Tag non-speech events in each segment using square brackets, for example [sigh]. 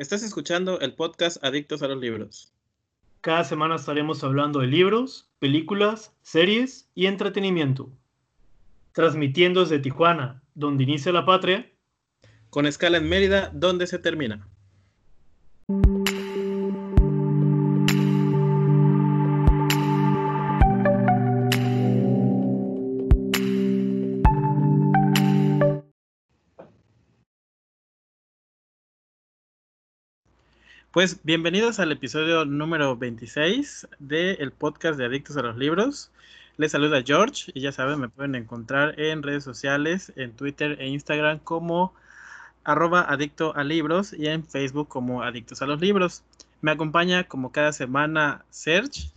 Estás escuchando el podcast Adictos a los Libros. Cada semana estaremos hablando de libros, películas, series y entretenimiento. Transmitiendo desde Tijuana, donde inicia la patria. Con escala en Mérida, donde se termina. Pues bienvenidos al episodio número 26 del podcast de Adictos a los Libros. Les saluda George y ya saben, me pueden encontrar en redes sociales, en Twitter e Instagram como arroba adicto a libros y en Facebook como Adictos a los Libros. Me acompaña como cada semana Serge.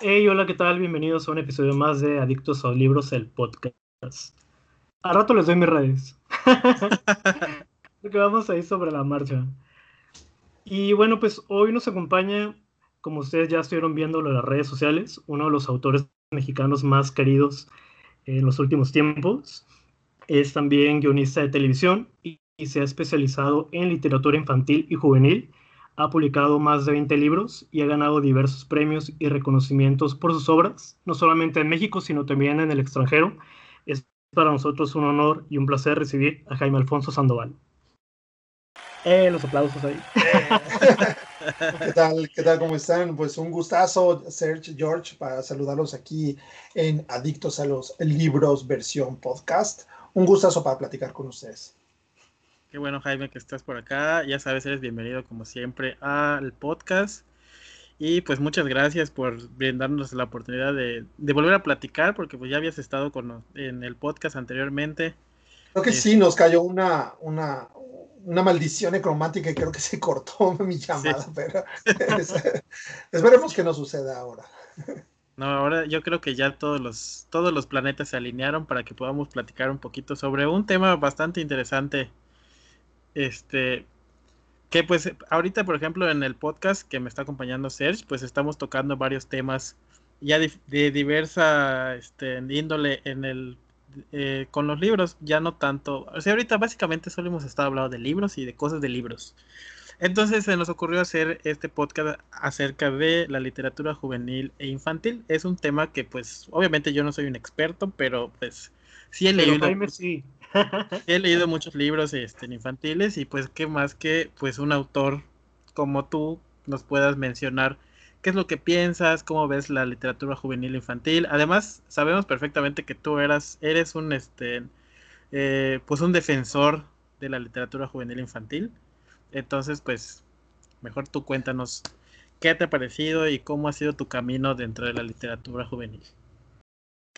Hey, hola, ¿qué tal? Bienvenidos a un episodio más de Adictos a los Libros, el podcast. A rato les doy mis redes. [laughs] Porque vamos a ir sobre la marcha. Y bueno, pues hoy nos acompaña, como ustedes ya estuvieron viendo en las redes sociales, uno de los autores mexicanos más queridos en los últimos tiempos. Es también guionista de televisión y, se ha especializado en literatura infantil y juvenil. Ha publicado más de 20 libros y ha ganado diversos premios y reconocimientos por sus obras, no solamente en México, sino también en el extranjero. Es para nosotros un honor y un placer recibir a Jaime Alfonso Sandoval. Eh, los aplausos ahí. ¿Qué tal? ¿Qué tal? ¿Cómo están? Pues un gustazo, Serge, George, para saludarlos aquí en Adictos a los Libros versión podcast. Un gustazo para platicar con ustedes. Qué bueno, Jaime, que estás por acá. Ya sabes, eres bienvenido como siempre al podcast. Y pues muchas gracias por brindarnos la oportunidad de, de volver a platicar, porque pues ya habías estado con, en el podcast anteriormente. Creo que sí, nos cayó una, una, una maldición necromática y creo que se [laughs] cortó mi llamada, pero esperemos que no suceda ahora. No, ahora yo creo que ya todos los, todos los planetas se alinearon para que podamos platicar un poquito sobre un tema bastante interesante. Este, que pues ahorita, por ejemplo, en el podcast que me está acompañando Serge, pues estamos tocando varios temas ya de, de diversa este, índole en el eh, con los libros, ya no tanto. O sea, ahorita básicamente solo hemos estado hablando de libros y de cosas de libros. Entonces se nos ocurrió hacer este podcast acerca de la literatura juvenil e infantil. Es un tema que pues obviamente yo no soy un experto, pero pues sí he leído, [laughs] he leído muchos libros este, infantiles y pues qué más que pues un autor como tú nos puedas mencionar qué es lo que piensas, cómo ves la literatura juvenil infantil. Además, sabemos perfectamente que tú eras, eres un este eh, pues un defensor de la literatura juvenil infantil. Entonces, pues, mejor tú cuéntanos qué te ha parecido y cómo ha sido tu camino dentro de la literatura juvenil.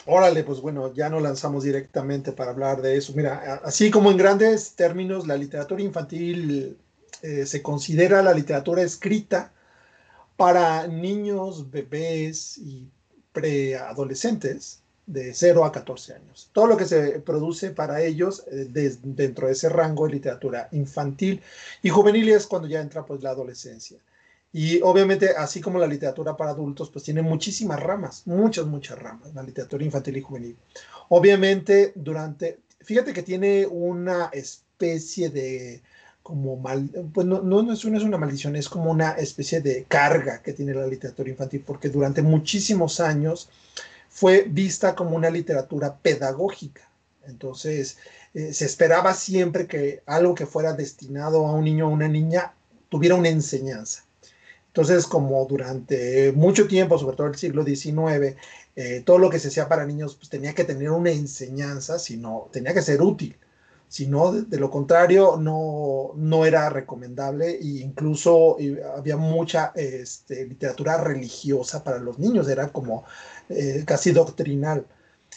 Órale, pues bueno, ya nos lanzamos directamente para hablar de eso. Mira, así como en grandes términos, la literatura infantil eh, se considera la literatura escrita para niños, bebés y preadolescentes de 0 a 14 años. Todo lo que se produce para ellos eh, dentro de ese rango de literatura infantil y juvenil es cuando ya entra pues la adolescencia. Y obviamente, así como la literatura para adultos, pues tiene muchísimas ramas, muchas, muchas ramas, la literatura infantil y juvenil. Obviamente, durante, fíjate que tiene una especie de como mal, pues no, no, es una, maldición, es como una especie de carga que tiene la literatura infantil, porque durante muchísimos años fue vista como una literatura pedagógica. Entonces, eh, se esperaba siempre que algo que fuera destinado a un niño o una niña tuviera una enseñanza. Entonces, como durante mucho tiempo, sobre todo el siglo XIX, eh, todo lo que se hacía para niños pues, tenía que tener una enseñanza, sino tenía que ser útil. Si no, de, lo contrario, no, no era recomendable e incluso había mucha este, literatura religiosa para los niños, era como eh, casi doctrinal.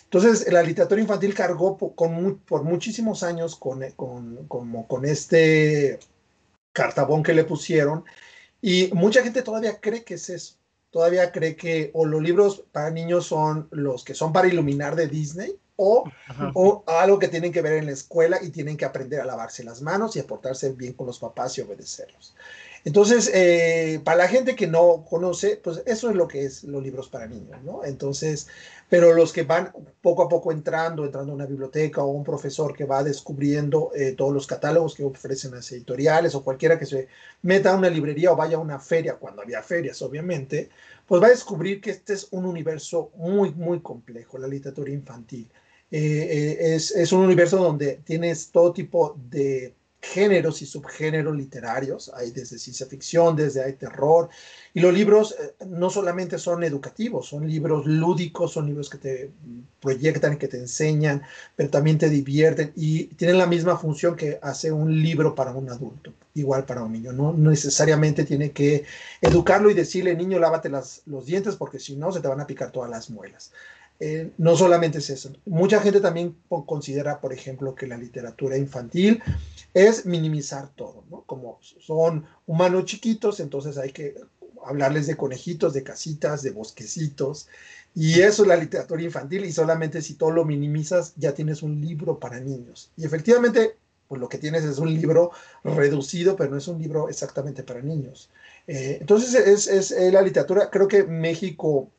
Entonces, la literatura infantil cargó por, con, por muchísimos años con, con, como con este cartabón que le pusieron y mucha gente todavía cree que es eso. Todavía cree que o los libros para niños son los que son para iluminar de Disney o, algo que tienen que ver en la escuela y tienen que aprender a lavarse las manos y a portarse bien con los papás y obedecerlos. Entonces, eh, para la gente que no conoce, pues eso es lo que es los libros para niños, ¿no? Entonces, pero los que van poco a poco entrando, entrando a una biblioteca o un profesor que va descubriendo eh, todos los catálogos que ofrecen las editoriales o cualquiera que se meta a una librería o vaya a una feria, cuando había ferias, obviamente, pues va a descubrir que este es un universo muy, muy complejo, la literatura infantil. Eh, eh, es, es un universo donde tienes todo tipo de géneros y subgéneros literarios, hay desde ciencia ficción, desde hay terror, y los libros eh, no solamente son educativos, son libros lúdicos, son libros que te proyectan, que te enseñan, pero también te divierten y tienen la misma función que hace un libro para un adulto, igual para un niño, no necesariamente tiene que educarlo y decirle, niño, lávate las, los dientes porque si no se te van a picar todas las muelas. Eh, no solamente es eso. Mucha gente también considera, por ejemplo, que la literatura infantil es minimizar todo, ¿no? Como son humanos chiquitos, entonces hay que hablarles de conejitos, de casitas, de bosquecitos, y eso es la literatura infantil, y solamente si todo lo minimizas, ya tienes un libro para niños. Y efectivamente, pues lo que tienes es un libro reducido, pero no es un libro exactamente para niños. Eh, entonces, es, es, es la literatura, creo que México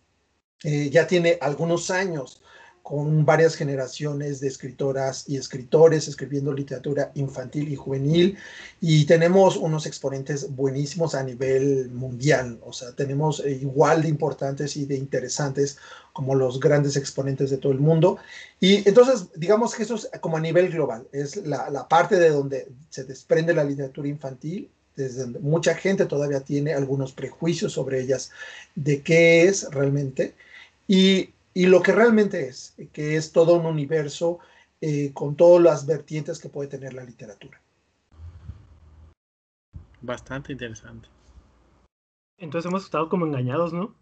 eh, ya tiene algunos años con varias generaciones de escritoras y escritores escribiendo literatura infantil y juvenil y tenemos unos exponentes buenísimos a nivel mundial, o sea, tenemos eh, igual de importantes y de interesantes como los grandes exponentes de todo el mundo. Y entonces, digamos que eso es como a nivel global, es la, la parte de donde se desprende la literatura infantil desde donde mucha gente todavía tiene algunos prejuicios sobre ellas de qué es realmente y, y lo que realmente es, que es todo un universo eh, con todas las vertientes que puede tener la literatura. Bastante interesante. Entonces hemos estado como engañados, ¿no?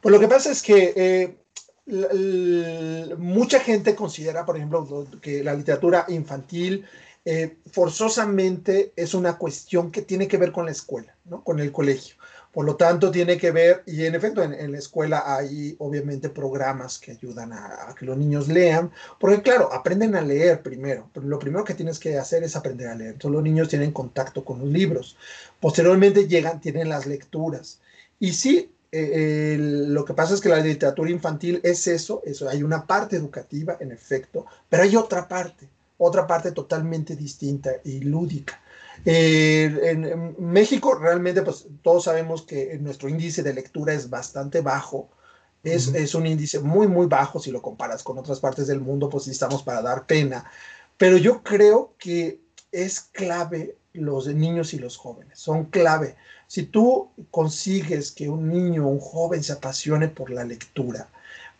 Pues lo que pasa es que eh, mucha gente considera, por ejemplo, que la literatura infantil eh, forzosamente es una cuestión que tiene que ver con la escuela, ¿no? con el colegio. Por lo tanto, tiene que ver, y en efecto, en, la escuela hay obviamente programas que ayudan a, que los niños lean, porque claro, aprenden a leer primero, pero lo primero que tienes que hacer es aprender a leer. Entonces los niños tienen contacto con los libros. Posteriormente llegan, tienen las lecturas. Y sí, eh, lo que pasa es que la literatura infantil es eso, eso, hay una parte educativa, en efecto, pero hay otra parte, otra parte totalmente distinta y lúdica eh, en, México realmente, pues todos sabemos que nuestro índice de lectura es bastante bajo. Es, es, un índice muy, muy bajo si lo comparas con otras partes del mundo, pues sí estamos para dar pena. Pero yo creo que es clave los niños y los jóvenes, son clave. Si tú consigues que un niño o un joven se apasione por la lectura,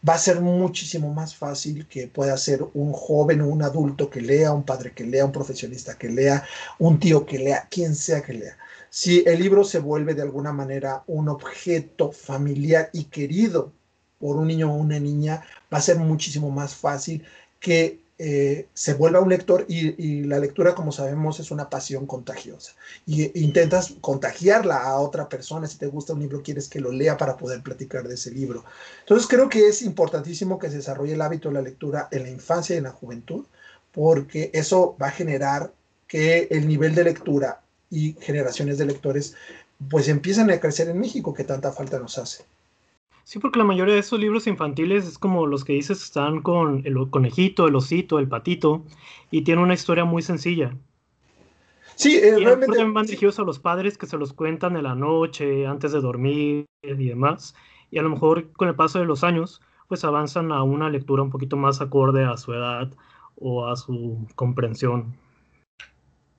va a ser muchísimo más fácil que pueda ser un joven o un adulto que lea, un padre que lea, un profesionista que lea, un tío que lea, quien sea que lea. Si el libro se vuelve de alguna manera un objeto familiar y querido por un niño o una niña, va a ser muchísimo más fácil que eh, se vuelva un lector y, la lectura, como sabemos, es una pasión contagiosa. Y intentas contagiarla a otra persona. Si te gusta un libro, quieres que lo lea para poder platicar de ese libro. Entonces creo que es importantísimo que se desarrolle el hábito de la lectura en la infancia y en la juventud, porque eso va a generar que el nivel de lectura y generaciones de lectores pues empiezan a crecer en México, que tanta falta nos hace. Sí, porque la mayoría de esos libros infantiles es como los que dices, están con el conejito, el osito, el patito, y tienen una historia muy sencilla. Sí, eh, realmente. van dirigidos a los padres que se los cuentan en la noche, antes de dormir y demás. Y a lo mejor con el paso de los años, pues avanzan a una lectura un poquito más acorde a su edad o a su comprensión.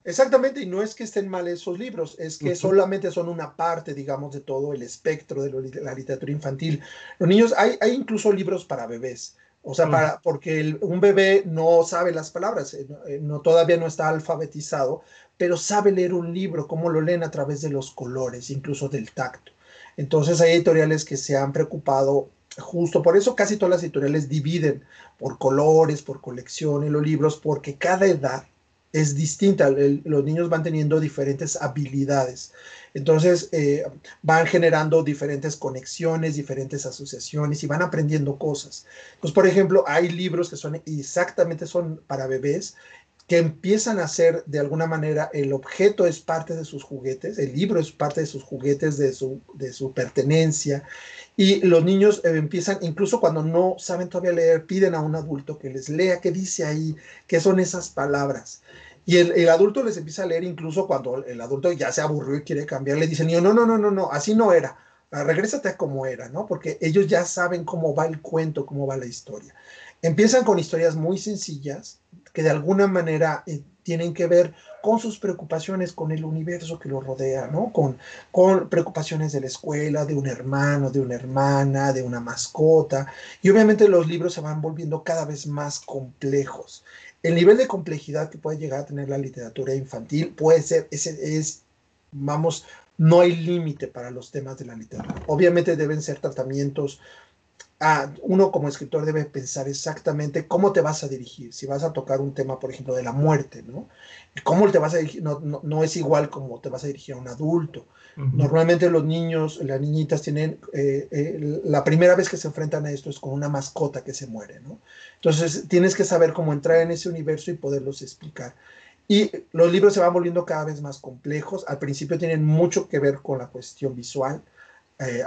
Exactamente, y no es que estén mal esos libros, es que solamente son una parte, digamos, de todo el espectro de, la literatura infantil. Los niños, hay, hay incluso libros para bebés, o sea, para, porque un bebé no sabe las palabras, eh, eh, no, todavía no está alfabetizado, pero sabe leer un libro, como lo leen a través de los colores, incluso del tacto. Entonces hay editoriales que se han preocupado justo por eso casi todas las editoriales dividen por colores, por colecciones los libros, porque cada edad es distinta. los niños van teniendo diferentes habilidades. Entonces eh, van generando diferentes conexiones, diferentes asociaciones y van aprendiendo cosas. Pues, por ejemplo, hay libros que son exactamente son para bebés. Que empiezan a ser de alguna manera el objeto es parte de sus juguetes, el libro es parte de sus juguetes, de su, de su pertenencia, y los niños eh, empiezan, incluso cuando no saben todavía leer, piden a un adulto que les lea qué dice ahí, qué son esas palabras. Y el, el, adulto les empieza a leer incluso cuando el adulto ya se aburrió y quiere cambiar, le dicen, no, no, no, no, no, así no era, regrésate a como era, ¿no? Porque ellos ya saben cómo va el cuento, cómo va la historia. Empiezan con historias muy sencillas que de alguna manera eh, tienen que ver con sus preocupaciones, con el universo que los rodea, ¿no? Con, con preocupaciones de la escuela, de un hermano, de una hermana, de una mascota. Y obviamente los libros se van volviendo cada vez más complejos. El nivel de complejidad que puede llegar a tener la literatura infantil puede ser, ese es, vamos, no hay límite para los temas de la literatura. Obviamente deben ser tratamientos uno como escritor debe pensar exactamente cómo te vas a dirigir. Si vas a tocar un tema, por ejemplo, de la muerte, ¿no? ¿Cómo te vas a dirigir? No, no, es igual como te vas a dirigir a un adulto. Normalmente los niños, las niñitas tienen, eh, eh, la primera vez que se enfrentan a esto es con una mascota que se muere, ¿no? Entonces tienes que saber cómo entrar en ese universo y poderlos explicar. Y los libros se van volviendo cada vez más complejos. Al principio tienen mucho que ver con la cuestión visual eh,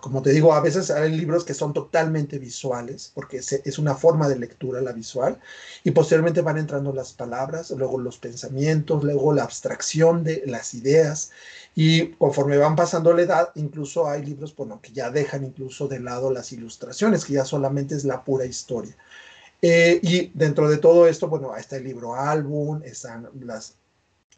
como te digo, a veces hay libros que son totalmente visuales, porque es, una forma de lectura la visual, y posteriormente van entrando las palabras, luego los pensamientos, luego la abstracción de las ideas, y conforme van pasando la edad, incluso hay libros bueno, que ya dejan incluso de lado las ilustraciones, que ya solamente es la pura historia. Eh, y dentro de todo esto, bueno, está el libro álbum, están las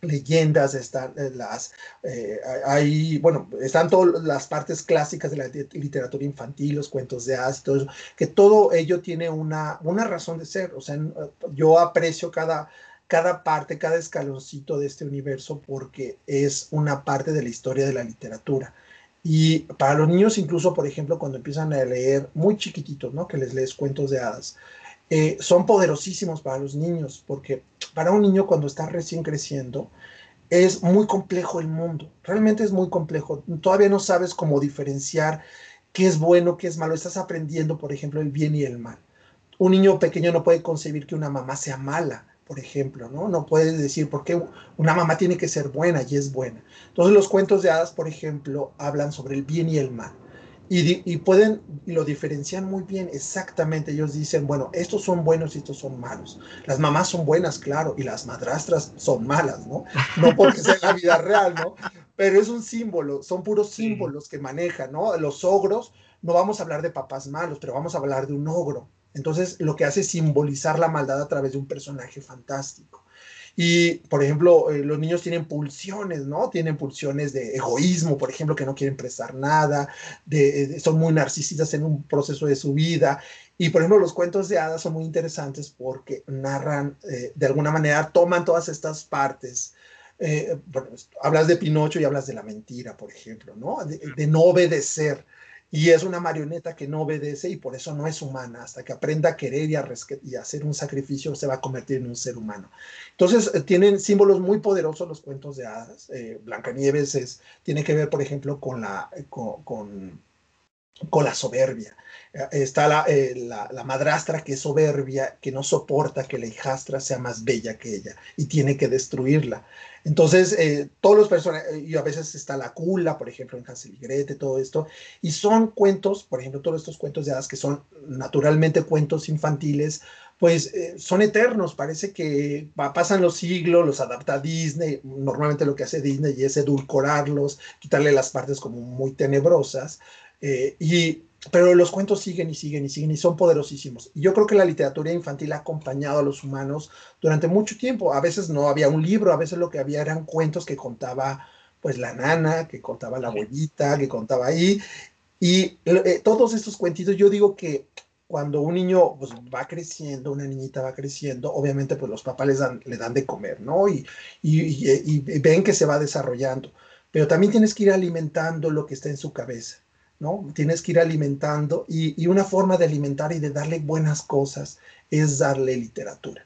leyendas, están eh, las, eh, hay, bueno, están todas las partes clásicas de la literatura infantil, los cuentos de hadas, todo eso, que todo ello tiene una, una razón de ser, o sea, yo aprecio cada, cada parte, cada escaloncito de este universo porque es una parte de la historia de la literatura. Y para los niños, incluso, por ejemplo, cuando empiezan a leer muy chiquititos, ¿no? Que les lees cuentos de hadas, eh, son poderosísimos para los niños, porque para un niño cuando está recién creciendo, es muy complejo el mundo, realmente es muy complejo. Todavía no sabes cómo diferenciar qué es bueno, qué es malo. Estás aprendiendo, por ejemplo, el bien y el mal. Un niño pequeño no puede concebir que una mamá sea mala, por ejemplo, ¿no? No puede decir por qué una mamá tiene que ser buena y es buena. Entonces los cuentos de hadas, por ejemplo, hablan sobre el bien y el mal. Y, pueden, y lo diferencian muy bien, exactamente. Ellos dicen, bueno, estos son buenos y estos son malos. Las mamás son buenas, claro, y las madrastras son malas, ¿no? No porque sea la vida real, ¿no? Pero es un símbolo, son puros símbolos que manejan, ¿no? Los ogros, no vamos a hablar de papás malos, pero vamos a hablar de un ogro. Entonces, lo que hace es simbolizar la maldad a través de un personaje fantástico. Y, por ejemplo, eh, los niños tienen pulsiones, ¿no? Tienen pulsiones de egoísmo, por ejemplo, que no quieren prestar nada, de, son muy narcisistas en un proceso de su vida. Y, por ejemplo, los cuentos de hadas son muy interesantes porque narran, eh, de alguna manera, toman todas estas partes. Eh, hablas de Pinocho y hablas de la mentira, por ejemplo, ¿no? de no obedecer y es una marioneta que no obedece y por eso no es humana. Hasta que aprenda a querer y a, y hacer un sacrificio, se va a convertir en un ser humano. Entonces, eh, tienen símbolos muy poderosos los cuentos de hadas. Eh, Blancanieves es, tiene que ver, por ejemplo, con la, eh, con, con, la soberbia. Está la, la, madrastra que es soberbia, que no soporta que la hijastra sea más bella que ella y tiene que destruirla. Entonces, eh, todos los personajes, y a veces está la cula, por ejemplo, en Hansel y Gretel, todo esto, y son cuentos, por ejemplo, todos estos cuentos de hadas que son naturalmente cuentos infantiles, pues eh, son eternos, parece que pasan los siglos, los adapta Disney, normalmente lo que hace Disney es edulcorarlos, quitarle las partes como muy tenebrosas, eh, y pero los cuentos siguen y siguen y siguen y son poderosísimos. Y yo creo que la literatura infantil ha acompañado a los humanos durante mucho tiempo. A veces no había un libro, a veces lo que había eran cuentos que contaba pues la nana, que contaba la abuelita, que contaba ahí. Y eh, todos estos cuentitos, yo digo que cuando un niño pues, va creciendo, una niñita va creciendo, obviamente pues los papás les dan, le dan de comer, ¿no? Y, y, y ven que se va desarrollando. Pero también tienes que ir alimentando lo que está en su cabeza Tienes que ir alimentando y, una forma de alimentar y de darle buenas cosas es darle literatura.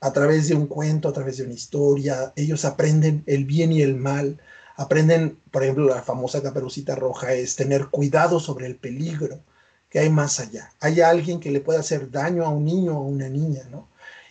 A través de un cuento, a través de una historia, ellos aprenden el bien y el mal, aprenden, por ejemplo, la famosa caperucita roja es tener cuidado sobre el peligro que hay más allá. Hay alguien que le puede hacer daño a un niño o a una niña, ¿no?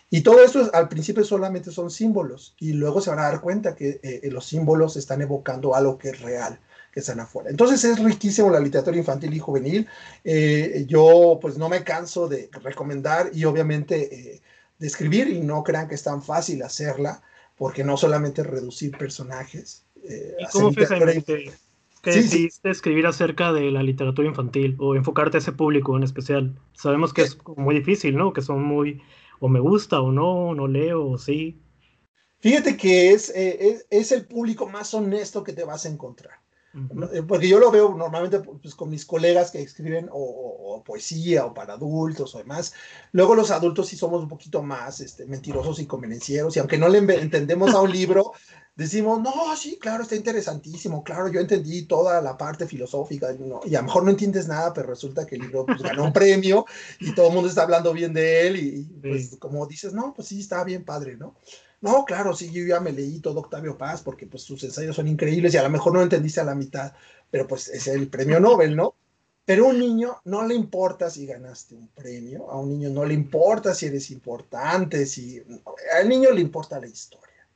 Y todo esto al principio solamente son símbolos y luego se van a dar cuenta que eh, los símbolos están evocando algo que es real que están afuera. Entonces es riquísimo la literatura infantil y juvenil. Eh, yo pues no me canso de recomendar y obviamente eh, de escribir y no crean que es tan fácil hacerla porque no solamente reducir personajes. Eh, ¿Y cómo fue que decidiste escribir acerca de la literatura infantil o enfocarte a ese público en especial? Sabemos que es muy difícil, ¿no? Que son muy o me gusta o no, no leo o sí. Fíjate que es, es, es el público más honesto que te vas a encontrar. Eh, porque yo lo veo normalmente pues, con mis colegas que escriben o, poesía o para adultos o demás. Luego los adultos sí somos un poquito más este, mentirosos y convenencieros y aunque no le entendemos a un [laughs] libro, decimos, no, sí, claro, está interesantísimo, claro, yo entendí toda la parte filosófica y a lo mejor no entiendes nada, pero resulta que el libro pues, ganó un premio y todo el mundo está hablando bien de él y pues como dices, no, pues sí, está bien padre, ¿no? No, claro, sí, yo ya me leí todo Octavio Paz porque pues sus ensayos son increíbles y a lo mejor no entendiste a la mitad, pero pues es el premio Nobel, ¿no? Pero a un niño no le importa si ganaste un premio, a un niño no le importa si eres importante, si al niño le importa la historia.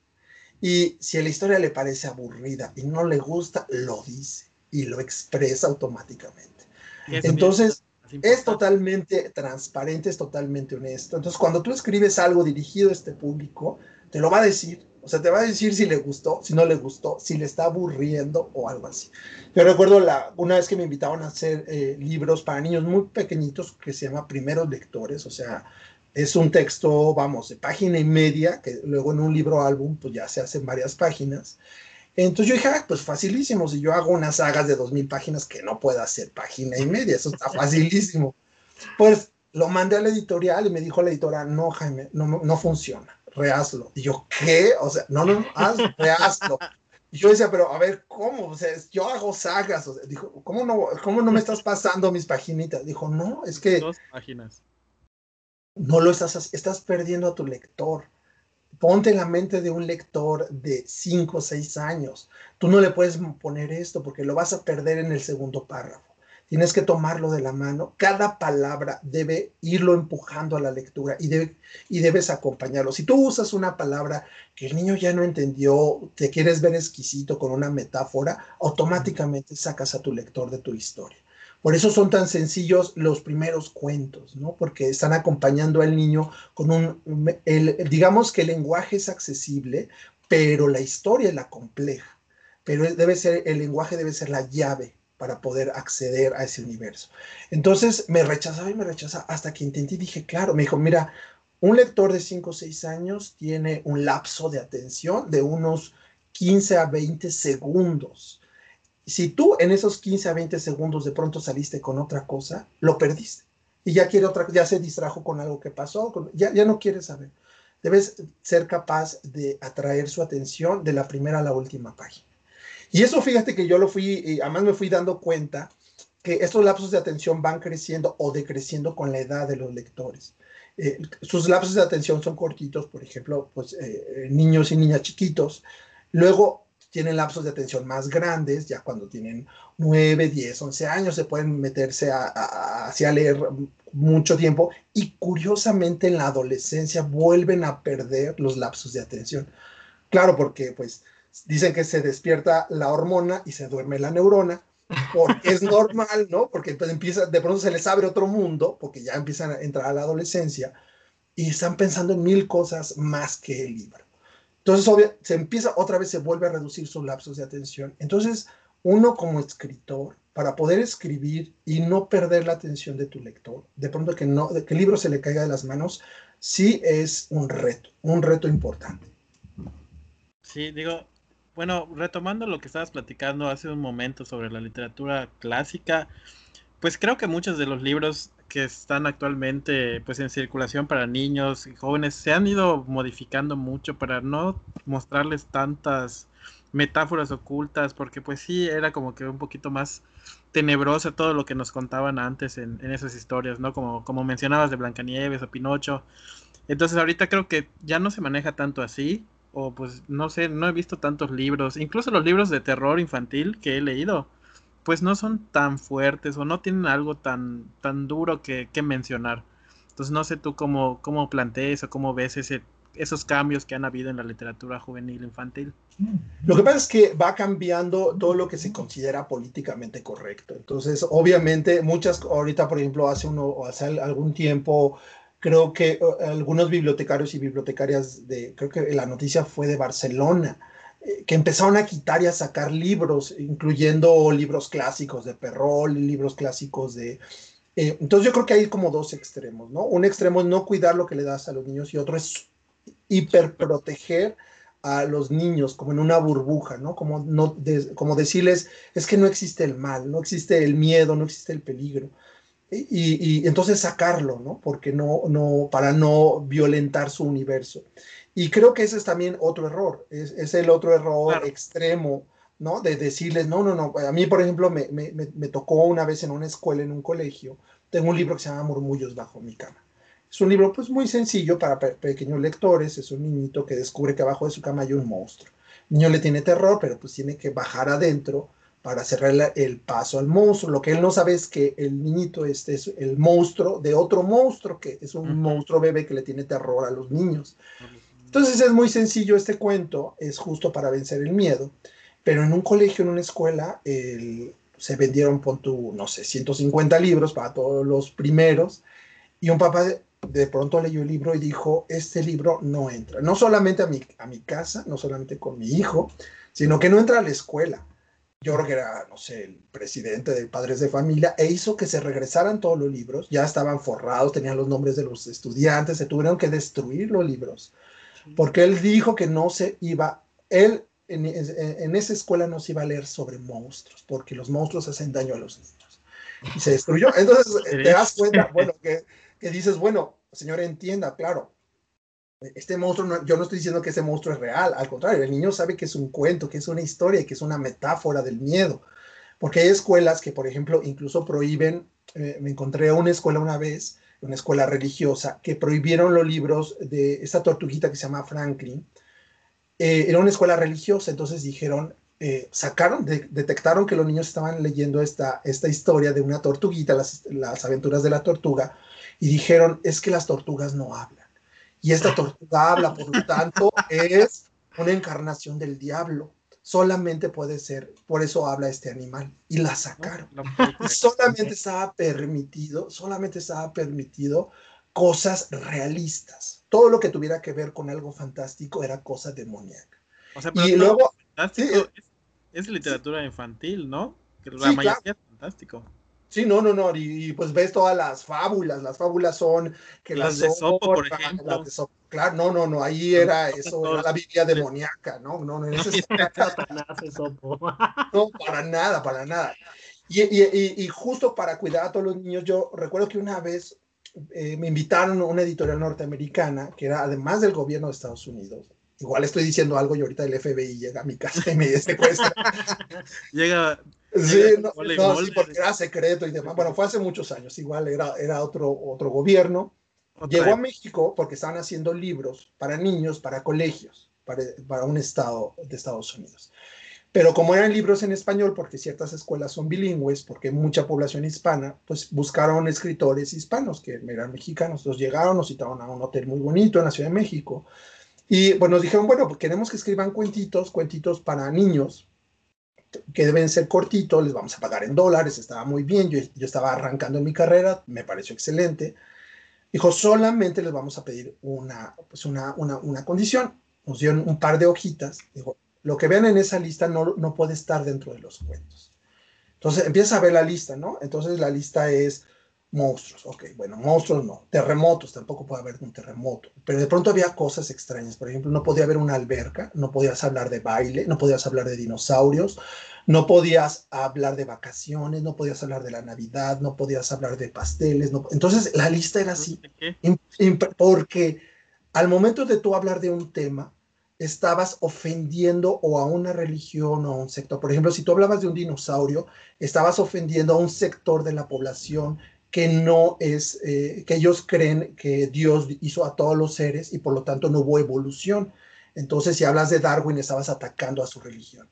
Y si a la historia le parece aburrida y no le gusta, lo dice y lo expresa automáticamente. Entonces, es totalmente transparente, es totalmente honesto. Entonces, cuando tú escribes algo dirigido a este público, te lo va a decir. O sea, te va a decir si le gustó, si no le gustó, si le está aburriendo o algo así. Yo recuerdo una vez que me invitaban a hacer eh, libros para niños muy pequeñitos que se llama Primeros Lectores, o sea, es un texto, vamos, de página y media, que luego en un libro álbum, pues ya se hacen varias páginas. Entonces yo dije, ah, pues facilísimo, si yo hago unas sagas de dos mil páginas que no puedo hacer página y media, eso está facilísimo. Pues lo mandé a la editorial y me dijo la editora, no, Jaime, no, no funciona rehazlo. Y yo, ¿qué? O sea, no, no, haz, rehazlo. Y yo decía, pero a ver, ¿cómo? O sea, yo hago sagas. O sea, dijo, ¿cómo no, ¿cómo no me estás pasando mis paginitas? Dijo, no, es que. Dos páginas. No lo estás, estás perdiendo a tu lector. Ponte en la mente de un lector de 5 o 6 años. Tú no le puedes poner esto porque lo vas a perder en el segundo párrafo. Tienes que tomarlo de la mano. Cada palabra debe irlo empujando a la lectura y, y debes acompañarlo. Si tú usas una palabra que el niño ya no entendió, te quieres ver exquisito con una metáfora, automáticamente sacas a tu lector de tu historia. Por eso son tan sencillos los primeros cuentos, ¿no? Porque están acompañando al niño con un, digamos que el lenguaje es accesible, pero la historia es la compleja. Pero debe ser, el lenguaje debe ser la llave para poder acceder a ese universo. Entonces me rechazaba y me rechazaba hasta que intenté y dije, claro, me dijo, mira, un lector de 5 o 6 años tiene un lapso de atención de unos 15 a 20 segundos. Si tú en esos 15 a 20 segundos de pronto saliste con otra cosa, lo perdiste. Y ya quiere otra, ya se distrajo con algo que pasó, ya, ya no quiere saber. Debes ser capaz de atraer su atención de la primera a la última página. Y eso fíjate que yo lo fui, y además me fui dando cuenta que estos lapsos de atención van creciendo o decreciendo con la edad de los lectores. Eh, sus lapsos de atención son cortitos, por ejemplo, pues eh, niños y niñas chiquitos. Luego tienen lapsos de atención más grandes, ya cuando tienen 9, 10, 11 años se pueden meterse a, hacia leer mucho tiempo y curiosamente en la adolescencia vuelven a perder los lapsos de atención. Claro, porque pues dicen que se despierta la hormona y se duerme la neurona, porque es normal, ¿no? Porque pues empieza, de pronto se les abre otro mundo, porque ya empiezan a entrar a la adolescencia y están pensando en mil cosas más que el libro. Entonces, se empieza, otra vez se vuelve a reducir sus lapsos de atención. Entonces, uno como escritor, para poder escribir y no perder la atención de tu lector, de pronto que, no, que el libro se le caiga de las manos, sí es un reto, un reto importante. Sí, digo, bueno, retomando lo que estabas platicando hace un momento sobre la literatura clásica, pues creo que muchos de los libros que están actualmente pues en circulación para niños y jóvenes se han ido modificando mucho para no mostrarles tantas metáforas ocultas, porque pues sí era como que un poquito más tenebroso todo lo que nos contaban antes en, en esas historias, ¿no? Como, como mencionabas de Blancanieves o Pinocho. Entonces ahorita creo que ya no se maneja tanto así, o pues no sé, no he visto tantos libros, incluso los libros de terror infantil que he leído, pues no son tan fuertes o no tienen algo tan, tan duro que, mencionar. Entonces no sé tú cómo, cómo plantees o cómo ves ese, esos cambios que han habido en la literatura juvenil infantil. Lo que pasa es que va cambiando todo lo que se considera políticamente correcto. Entonces, obviamente, muchas, ahorita, por ejemplo, hace, uno, hace algún tiempo, creo que uh, algunos bibliotecarios y bibliotecarias de, creo que la noticia fue de Barcelona, eh, que empezaron a quitar y a sacar libros, incluyendo libros clásicos de Perrol, libros clásicos de... Eh, entonces yo creo que hay como dos extremos, ¿no? Un extremo es no cuidar lo que le das a los niños y otro es hiperproteger a los niños como en una burbuja, ¿no? Como, no como decirles, es que no existe el mal, no existe el miedo, no existe el peligro. Y, entonces sacarlo, ¿no? Porque no, no, para no violentar su universo. Y creo que ese es también otro error, es, el otro error extremo, ¿no? De decirles, no, no, no. A mí, por ejemplo, me, me, me, tocó una vez en una escuela, en un colegio, tengo un libro que se llama Murmullos bajo mi cama. Es un libro pues muy sencillo para pequeños lectores, es un niñito que descubre que abajo de su cama hay un monstruo. El niño le tiene terror, pero pues tiene que bajar adentro para cerrar el paso al monstruo. Lo que él no sabe es que el niñito este es el monstruo de otro monstruo, que es un monstruo bebé que le tiene terror a los niños. Entonces es muy sencillo este cuento, es justo para vencer el miedo, pero en un colegio, en una escuela, se vendieron, pon no sé, 150 libros para todos los primeros, y un papá de pronto leyó el libro y dijo, este libro no entra, no solamente a mi, a mi casa, no solamente con mi hijo, sino que no entra a la escuela. Yo creo que era, no sé, el presidente de padres de familia, e hizo que se regresaran todos los libros, ya estaban forrados, tenían los nombres de los estudiantes, se tuvieron que destruir los libros porque él dijo que no se iba, él en, esa escuela no se iba a leer sobre monstruos, porque los monstruos hacen daño a los niños. Y se destruyó. Entonces [laughs] te das cuenta, bueno, que, dices, bueno, señor, entienda, claro, este monstruo, yo no estoy diciendo que ese monstruo es real, al contrario, el niño sabe que es un cuento, que es una historia, que es una metáfora del miedo. Porque hay escuelas que, por ejemplo, incluso prohíben, eh, me encontré a una escuela una vez una escuela religiosa, que prohibieron los libros de esta tortuguita que se llama Franklin. Eh, era una escuela religiosa, entonces dijeron, eh, sacaron, detectaron que los niños estaban leyendo esta, esta historia de una tortuguita, las, las aventuras de la tortuga, y dijeron, es que las tortugas no hablan. Y esta tortuga habla, por lo tanto, es una encarnación del diablo solamente puede ser, por eso habla este animal, y la sacaron. solamente estaba permitido, solamente estaba permitido cosas realistas. Todo lo que tuviera que ver con algo fantástico era cosa demoníaca. O sea, pero y luego... es, literatura infantil, ¿no? Que la mayoría es fantástico. Sí, no, no, no, y, pues ves todas las fábulas, las fábulas son que las, de Sopo, por ejemplo. claro, no, no, no, ahí era eso, era la Biblia demoníaca, ¿no? No, no, ese [laughs] [laughs] no, para nada, para nada. Y, y, y, justo para cuidar a todos los niños, yo recuerdo que una vez eh, me invitaron a una editorial norteamericana, que era además del gobierno de Estados Unidos, igual estoy diciendo algo y ahorita el FBI llega a mi casa y me [laughs] secuestra. llega Sí, no, sí, porque era secreto y demás. Bueno, fue hace muchos años, igual era, era otro, otro gobierno. Llegó a México porque estaban haciendo libros para niños, para colegios, para, para un estado de Estados Unidos. Pero como eran libros en español, porque ciertas escuelas son bilingües, porque mucha población hispana, pues buscaron escritores hispanos que eran mexicanos. Entonces llegaron, nos citaron a un hotel muy bonito en la Ciudad de México. Y bueno, nos dijeron, bueno, pues queremos que escriban cuentitos, cuentitos para niños, que deben ser cortitos, les vamos a pagar en dólares, estaba muy bien, yo, yo estaba arrancando en mi carrera, me pareció excelente. Dijo, solamente les vamos a pedir una, pues una, una, una condición. Nos dieron un par de hojitas. Dijo, lo que vean en esa lista no, no puede estar dentro de los cuentos. Entonces empieza a ver la lista, ¿no? Entonces la lista es monstruos, ok, bueno, monstruos no, terremotos, tampoco puede haber un terremoto, pero de pronto había cosas extrañas, por ejemplo, no podía haber una alberca, no podías hablar de baile, no podías hablar de dinosaurios, no podías hablar de vacaciones, no podías hablar de la Navidad, no podías hablar de pasteles, no, entonces la lista era así, porque al momento de tú hablar de un tema, estabas ofendiendo o a una religión o a un sector. Por ejemplo, si tú hablabas de un dinosaurio, estabas ofendiendo a un sector de la población que no es, eh, que ellos creen que Dios hizo a todos los seres y por lo tanto no hubo evolución. Entonces, si hablas de Darwin, estabas atacando a su religión.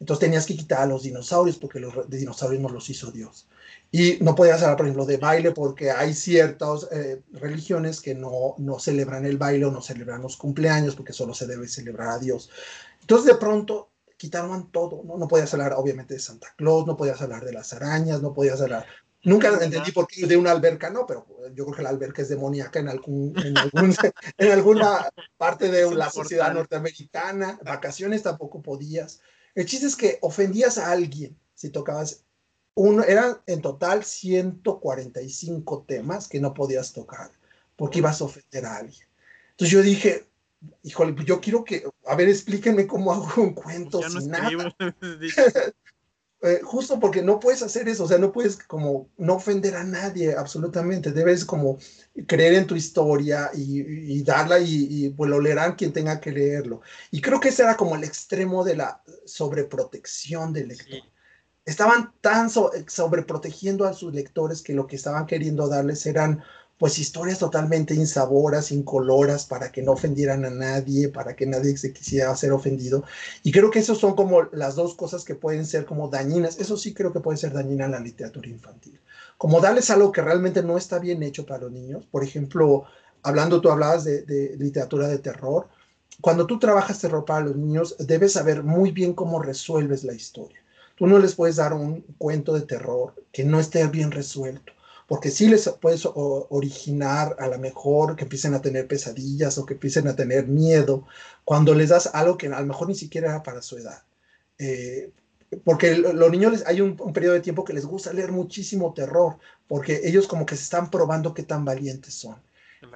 Entonces tenías que quitar a los dinosaurios porque los dinosaurios no los hizo Dios. Y no podías hablar, por ejemplo, de baile porque hay ciertas eh, religiones que no, no celebran el baile o no celebran los cumpleaños porque solo se debe celebrar a Dios. Entonces de pronto quitaron todo, ¿no? No podías hablar obviamente de Santa Claus, no podías hablar de las arañas, no podías hablar... Nunca entendí por qué de una alberca no, pero yo creo que la alberca es demoníaca en, algún, en, algún, [laughs] en alguna parte de la sociedad norteamericana. Vacaciones tampoco podías. El chiste es que ofendías a alguien si tocabas uno, eran en total 145 temas que no podías tocar porque ibas a ofender a alguien. Entonces yo dije, híjole, pues yo quiero que, a ver, explíquenme cómo hago un cuento sin nada. [laughs] Eh, justo porque no puedes hacer eso, o sea, no puedes como no ofender a nadie absolutamente, debes como creer en tu historia y, darla y, pues lo leerán quien tenga que leerlo. Y creo que ese era como el extremo de la sobreprotección del lector. Estaban tan sobreprotegiendo a sus lectores que lo que estaban queriendo darles eran pues historias totalmente insaboras, incoloras, para que no ofendieran a nadie, para que nadie se quisiera ser ofendido. Y creo que esos son como las dos cosas que pueden ser como dañinas. Eso sí creo que puede ser dañina en la literatura infantil. Como darles algo que realmente no está bien hecho para los niños. Por ejemplo, hablando, tú hablabas de, de literatura de terror. Cuando tú trabajas terror para los niños, debes saber muy bien cómo resuelves la historia. Tú no les puedes dar un cuento de terror que no esté bien resuelto porque sí les puedes originar a lo mejor que empiecen a tener pesadillas o que empiecen a tener miedo cuando les das algo que a lo mejor ni siquiera era para su edad. Eh, porque los niños hay un, periodo de tiempo que les gusta leer muchísimo terror, porque ellos como que se están probando qué tan valientes son.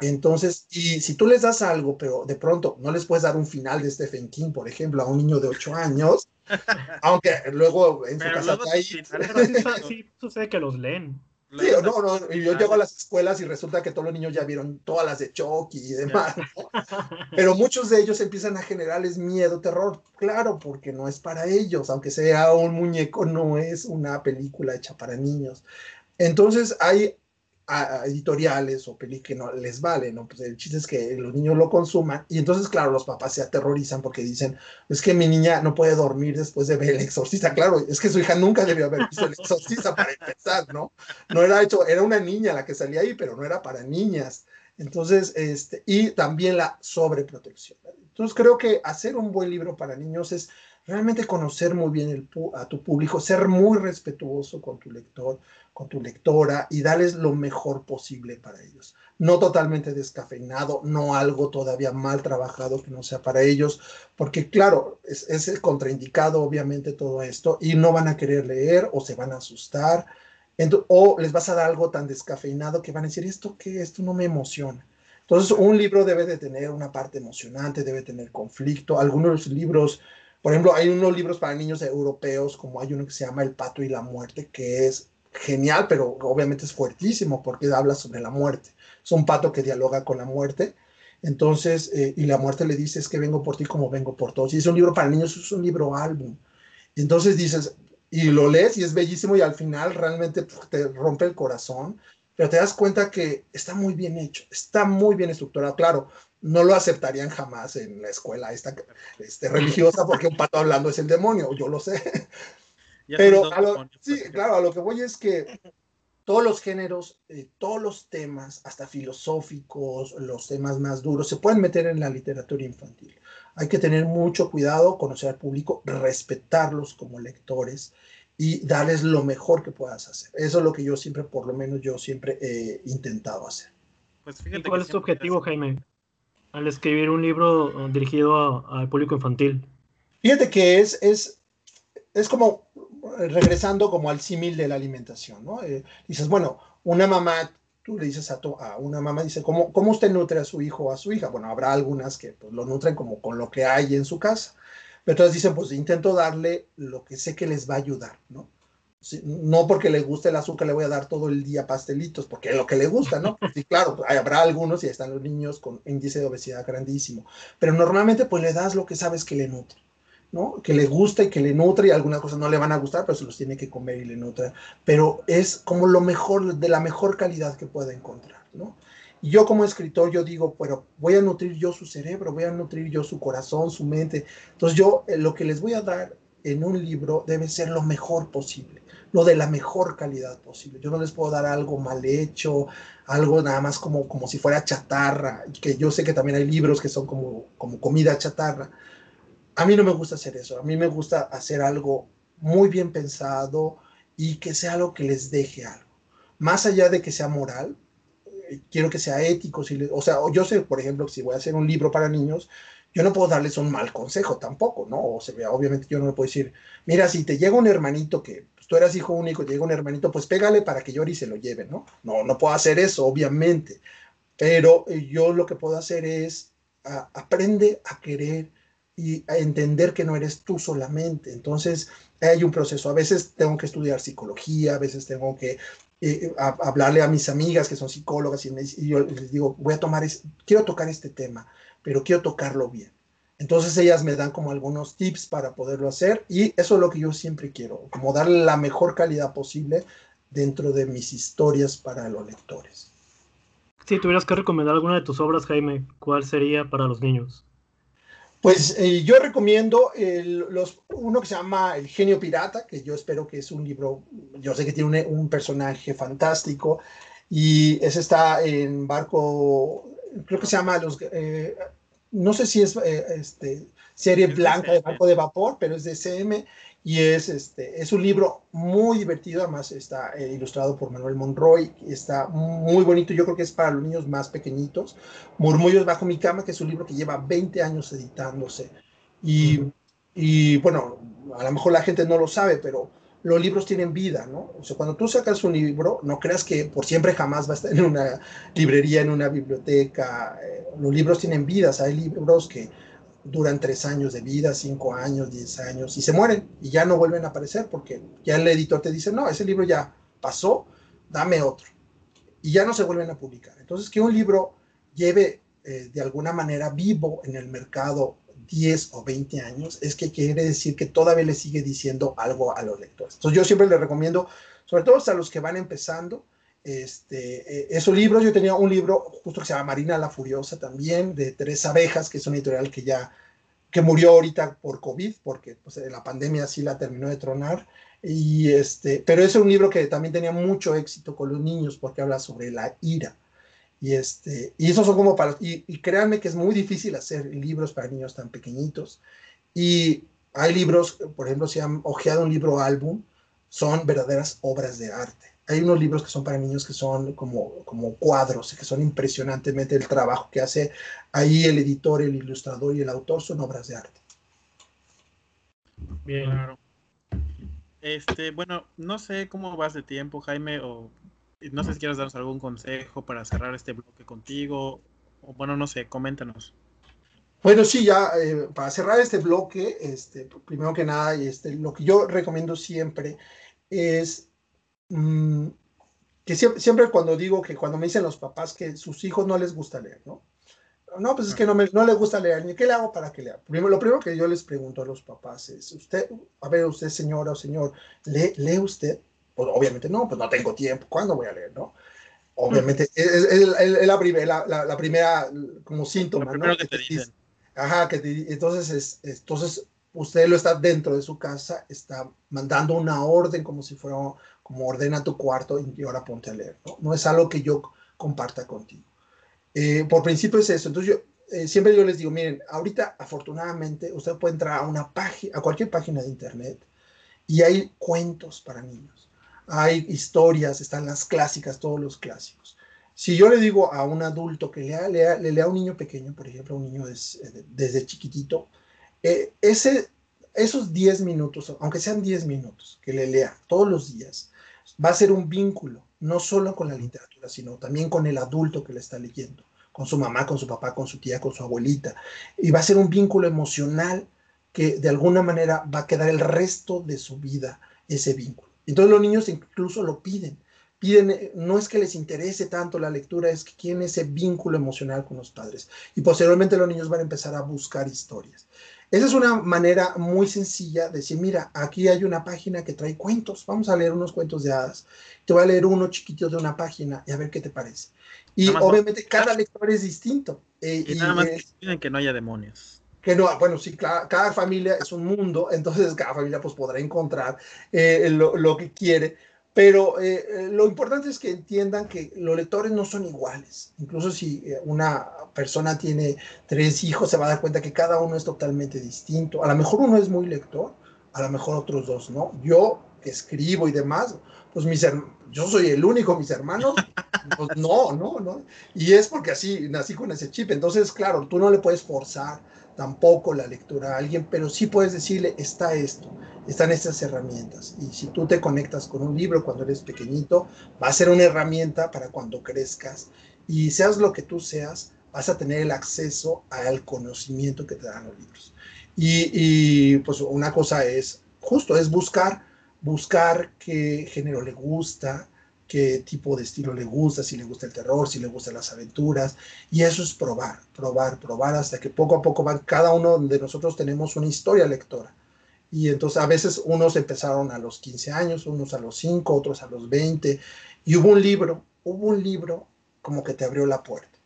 Entonces, y si tú les das algo, pero de pronto no les puedes dar un final de Stephen King, por ejemplo, a un niño de 8 años, [laughs] aunque luego en su casa está ahí. [laughs] Sí, sucede que los leen. Sí, no, no, y yo llego a las escuelas y resulta que todos los niños ya vieron todas las de Chucky y demás, [laughs] Pero muchos de ellos empiezan a generarles miedo, terror, claro, porque no es para ellos, aunque sea un muñeco, no es una película hecha para niños. Entonces hay editoriales o películas que no les vale, ¿no? Pues el chiste es que los niños lo consuman y entonces, claro, los papás se aterrorizan porque dicen, es que mi niña no puede dormir después de ver el exorcista. Claro, es que su hija nunca debió haber visto el exorcista para empezar, ¿no? No era hecho, era una niña la que salía ahí, pero no era para niñas. Entonces, este, y también la sobreprotección. Entonces, creo que hacer un buen libro para niños es realmente conocer muy bien el, a tu público, ser muy respetuoso con tu lector, con tu lectora y darles lo mejor posible para ellos. No totalmente descafeinado, no algo todavía mal trabajado que no sea para ellos, porque claro, es, es contraindicado obviamente todo esto y no van a querer leer o se van a asustar. o les vas a dar algo tan descafeinado que van a decir, ¿esto qué? Esto no me emociona. Entonces, un libro debe de tener una parte emocionante, debe tener conflicto. Algunos libros, por ejemplo, hay unos libros para niños europeos, como hay uno que se llama El pato y la muerte, que es genial, pero obviamente es fuertísimo porque habla sobre la muerte. Es un pato que dialoga con la muerte. Entonces, eh, y la muerte le dice, es que vengo por ti como vengo por todos. Y es un libro para niños, es un libro álbum. Entonces dices, y lo lees y es bellísimo y al final realmente te rompe el corazón, pero te das cuenta que está muy bien hecho, está muy bien estructurado. Claro, no lo aceptarían jamás en la escuela esta este, religiosa porque un pato hablando es el demonio, yo lo sé. Pero, a lo, sí, claro, a lo que voy es que todos los géneros, eh, todos los temas, hasta filosóficos, los temas más duros, se pueden meter en la literatura infantil. Hay que tener mucho cuidado, conocer al público, respetarlos como lectores y darles lo mejor que puedas hacer. Eso es lo que yo siempre, por lo menos yo siempre he intentado hacer. Pues ¿Cuál es tu objetivo, Jaime, al escribir un libro dirigido al público infantil? Fíjate que es, es, es como regresando como al símil de la alimentación, ¿no? Eh, dices, bueno, una mamá, tú le dices a, tu, a una mamá, dice, ¿cómo, ¿cómo usted nutre a su hijo o a su hija? Bueno, habrá algunas que pues, lo nutren como con lo que hay en su casa, pero entonces dicen, pues intento darle lo que sé que les va a ayudar, ¿no? no porque le guste el azúcar le voy a dar todo el día pastelitos, porque es lo que le gusta, ¿no? Sí, claro, pues, habrá algunos y están los niños con índice de obesidad grandísimo, pero normalmente pues le das lo que sabes que le nutre. Que le gusta y que le nutre y algunas cosas no le van a gustar, pero se los tiene que comer y le nutre. Pero es como lo mejor, de la mejor calidad que pueda encontrar, ¿no? Y yo como escritor, yo digo, pero voy a nutrir yo su cerebro, voy a nutrir yo su corazón, su mente. Entonces yo eh, lo que les voy a dar en un libro debe ser lo mejor posible, lo de la mejor calidad posible. Yo no les puedo dar algo mal hecho, algo nada más como, como si fuera chatarra, que yo sé que también hay libros que son como, como comida chatarra. A mí no me gusta hacer eso, a mí me gusta hacer algo muy bien pensado y que sea algo que les deje algo. Más allá de que sea moral, eh, quiero que sea ético. Si o sea, yo sé, por ejemplo, si voy a hacer un libro para niños, yo no puedo darles un mal consejo tampoco, ¿no? O sea, obviamente yo no me puedo decir, mira, si te llega un hermanito que pues, tú eras hijo único, te llega un hermanito, pues pégale para que llore y se lo lleve, ¿no? No, no puedo hacer eso, obviamente. Pero eh, yo lo que puedo hacer es aprende a querer y entender que no eres tú solamente. Entonces, hay un proceso. A veces tengo que estudiar psicología, a veces tengo que eh, hablarle a mis amigas que son psicólogas y, y, yo les digo, voy a tomar, quiero tocar este tema pero quiero tocarlo bien. Entonces ellas me dan como algunos tips para poderlo hacer y eso es lo que yo siempre quiero, como darle la mejor calidad posible dentro de mis historias para los lectores. Si tuvieras que recomendar alguna de tus obras, Jaime, ¿cuál sería para los niños? Pues eh, yo recomiendo los, uno que se llama El genio pirata, que yo espero que es un libro, yo sé que tiene un, personaje fantástico y ese está en barco creo que se llama los, eh, no sé si es eh, este, serie blanca de Banco de Vapor, pero es de CM y es, este, es un libro muy divertido, además está eh, ilustrado por Manuel Monroy, está muy bonito, yo creo que es para los niños más pequeñitos. Murmullos bajo mi cama, que es un libro que lleva 20 años editándose. Y, y bueno, a lo mejor la gente no lo sabe, pero los libros tienen vida, ¿no? O sea, cuando tú sacas un libro, no creas que por siempre jamás va a estar en una librería, en una biblioteca. Eh, los libros tienen vidas. Hay libros que duran tres años de vida, cinco años, diez años, y se mueren y ya no vuelven a aparecer porque ya el editor te dice, no, ese libro ya pasó, dame otro. Y ya no se vuelven a publicar. Entonces, que un libro lleve eh, de alguna manera vivo en el mercado 10 o 20 años, es que quiere decir que todavía le sigue diciendo algo a los lectores. Entonces yo siempre les recomiendo, sobre todo a los que van empezando, este, eh, esos libros, yo tenía un libro justo que se llama Marina la Furiosa también, de Tres Abejas, que es una editorial que ya, que murió ahorita por COVID, porque pues, la pandemia sí la terminó de tronar, y este, pero es un libro que también tenía mucho éxito con los niños porque habla sobre la ira. Y, este, y esos son como para, y, y, créanme que es muy difícil hacer libros para niños tan pequeñitos. Y hay libros, por ejemplo, si han ojeado un libro álbum, son verdaderas obras de arte. Hay unos libros que son para niños que son como, como cuadros, que son impresionantemente el trabajo que hace ahí el editor, el ilustrador y el autor, son obras de arte. Bien, claro. Este, bueno, no sé cómo vas de tiempo, Jaime, o no sé si quieres darnos algún consejo para cerrar este bloque contigo, o bueno, no sé, coméntanos. Bueno, sí, ya eh, para cerrar este bloque, este, primero que nada, este, lo que yo recomiendo siempre es mm, que siempre, siempre, cuando digo que cuando me dicen los papás que sus hijos no les gusta leer, ¿no? No, pues es que no, me, no les gusta leer, ni qué le hago para que lea. Primero, lo primero que yo les pregunto a los papás es, usted, a ver, usted señora o señor, ¿lee, lee usted? Pues obviamente no, pues no tengo tiempo, ¿cuándo voy a leer, no? Obviamente, es, la, primera, la, primera como síntoma, ¿no? que te dicen. Ajá, que entonces, es, entonces usted lo está dentro de su casa, está mandando una orden como si fuera, como ordena tu cuarto y ahora ponte a leer, ¿no? Es algo que yo comparta contigo. Eh, por principio es eso, entonces yo, eh, siempre yo les digo, miren, ahorita afortunadamente usted puede entrar a una página, a cualquier página de internet y hay cuentos para niños hay historias, están las clásicas, todos los clásicos. Si yo le digo a un adulto que lea, lea, le lea a un niño pequeño, por ejemplo, a un niño desde chiquitito, eh, ese, esos 10 minutos, aunque sean 10 minutos, que le lea todos los días, va a ser un vínculo, no solo con la literatura, sino también con el adulto que le está leyendo, con su mamá, con su papá, con su tía, con su abuelita. Y va a ser un vínculo emocional que de alguna manera va a quedar el resto de su vida ese vínculo. Entonces los niños incluso lo piden. Piden, eh, no es que les interese tanto la lectura, es que quieren ese vínculo emocional con los padres. Y posteriormente los niños van a empezar a buscar historias. Esa es una manera muy sencilla de decir, mira, aquí hay una página que trae cuentos, vamos a leer unos cuentos de hadas. Te voy a leer uno chiquito de una página y a ver qué te parece. Y obviamente cada lector es distinto. Eh, y, nada más que piden que no haya demonios. que no, bueno, sí, cada, cada, familia es un mundo, [laughs] entonces cada familia pues podrá encontrar eh, lo, lo, que quiere, pero eh, eh, lo importante es que entiendan que los lectores no son iguales, incluso si una persona tiene tres hijos, se va a dar cuenta que cada uno es totalmente distinto, a lo mejor uno es muy lector, a lo mejor otros dos no, yo escribo y demás, pues mis yo soy el único, mis hermanos, [laughs] pues no, no, no, y es porque así nací con ese chip, entonces claro, tú no le puedes forzar tampoco la lectura a alguien, pero sí puedes decirle, está esto, están estas herramientas. Y si tú te conectas con un libro cuando eres pequeñito, va a ser una herramienta para cuando crezcas. Y seas lo que tú seas, vas a tener el acceso al conocimiento que te dan los libros. Y, pues una cosa es, justo, es buscar, buscar qué género le gusta, qué tipo de estilo le gusta, si le gusta el terror, si le gustan las aventuras. Y eso es probar, probar, probar, hasta que poco a poco cada uno de nosotros tenemos una historia lectora. Y entonces a veces unos empezaron a los 15 años, unos a los 5, otros a los 20. Y hubo un libro, hubo un libro como que te abrió la puerta.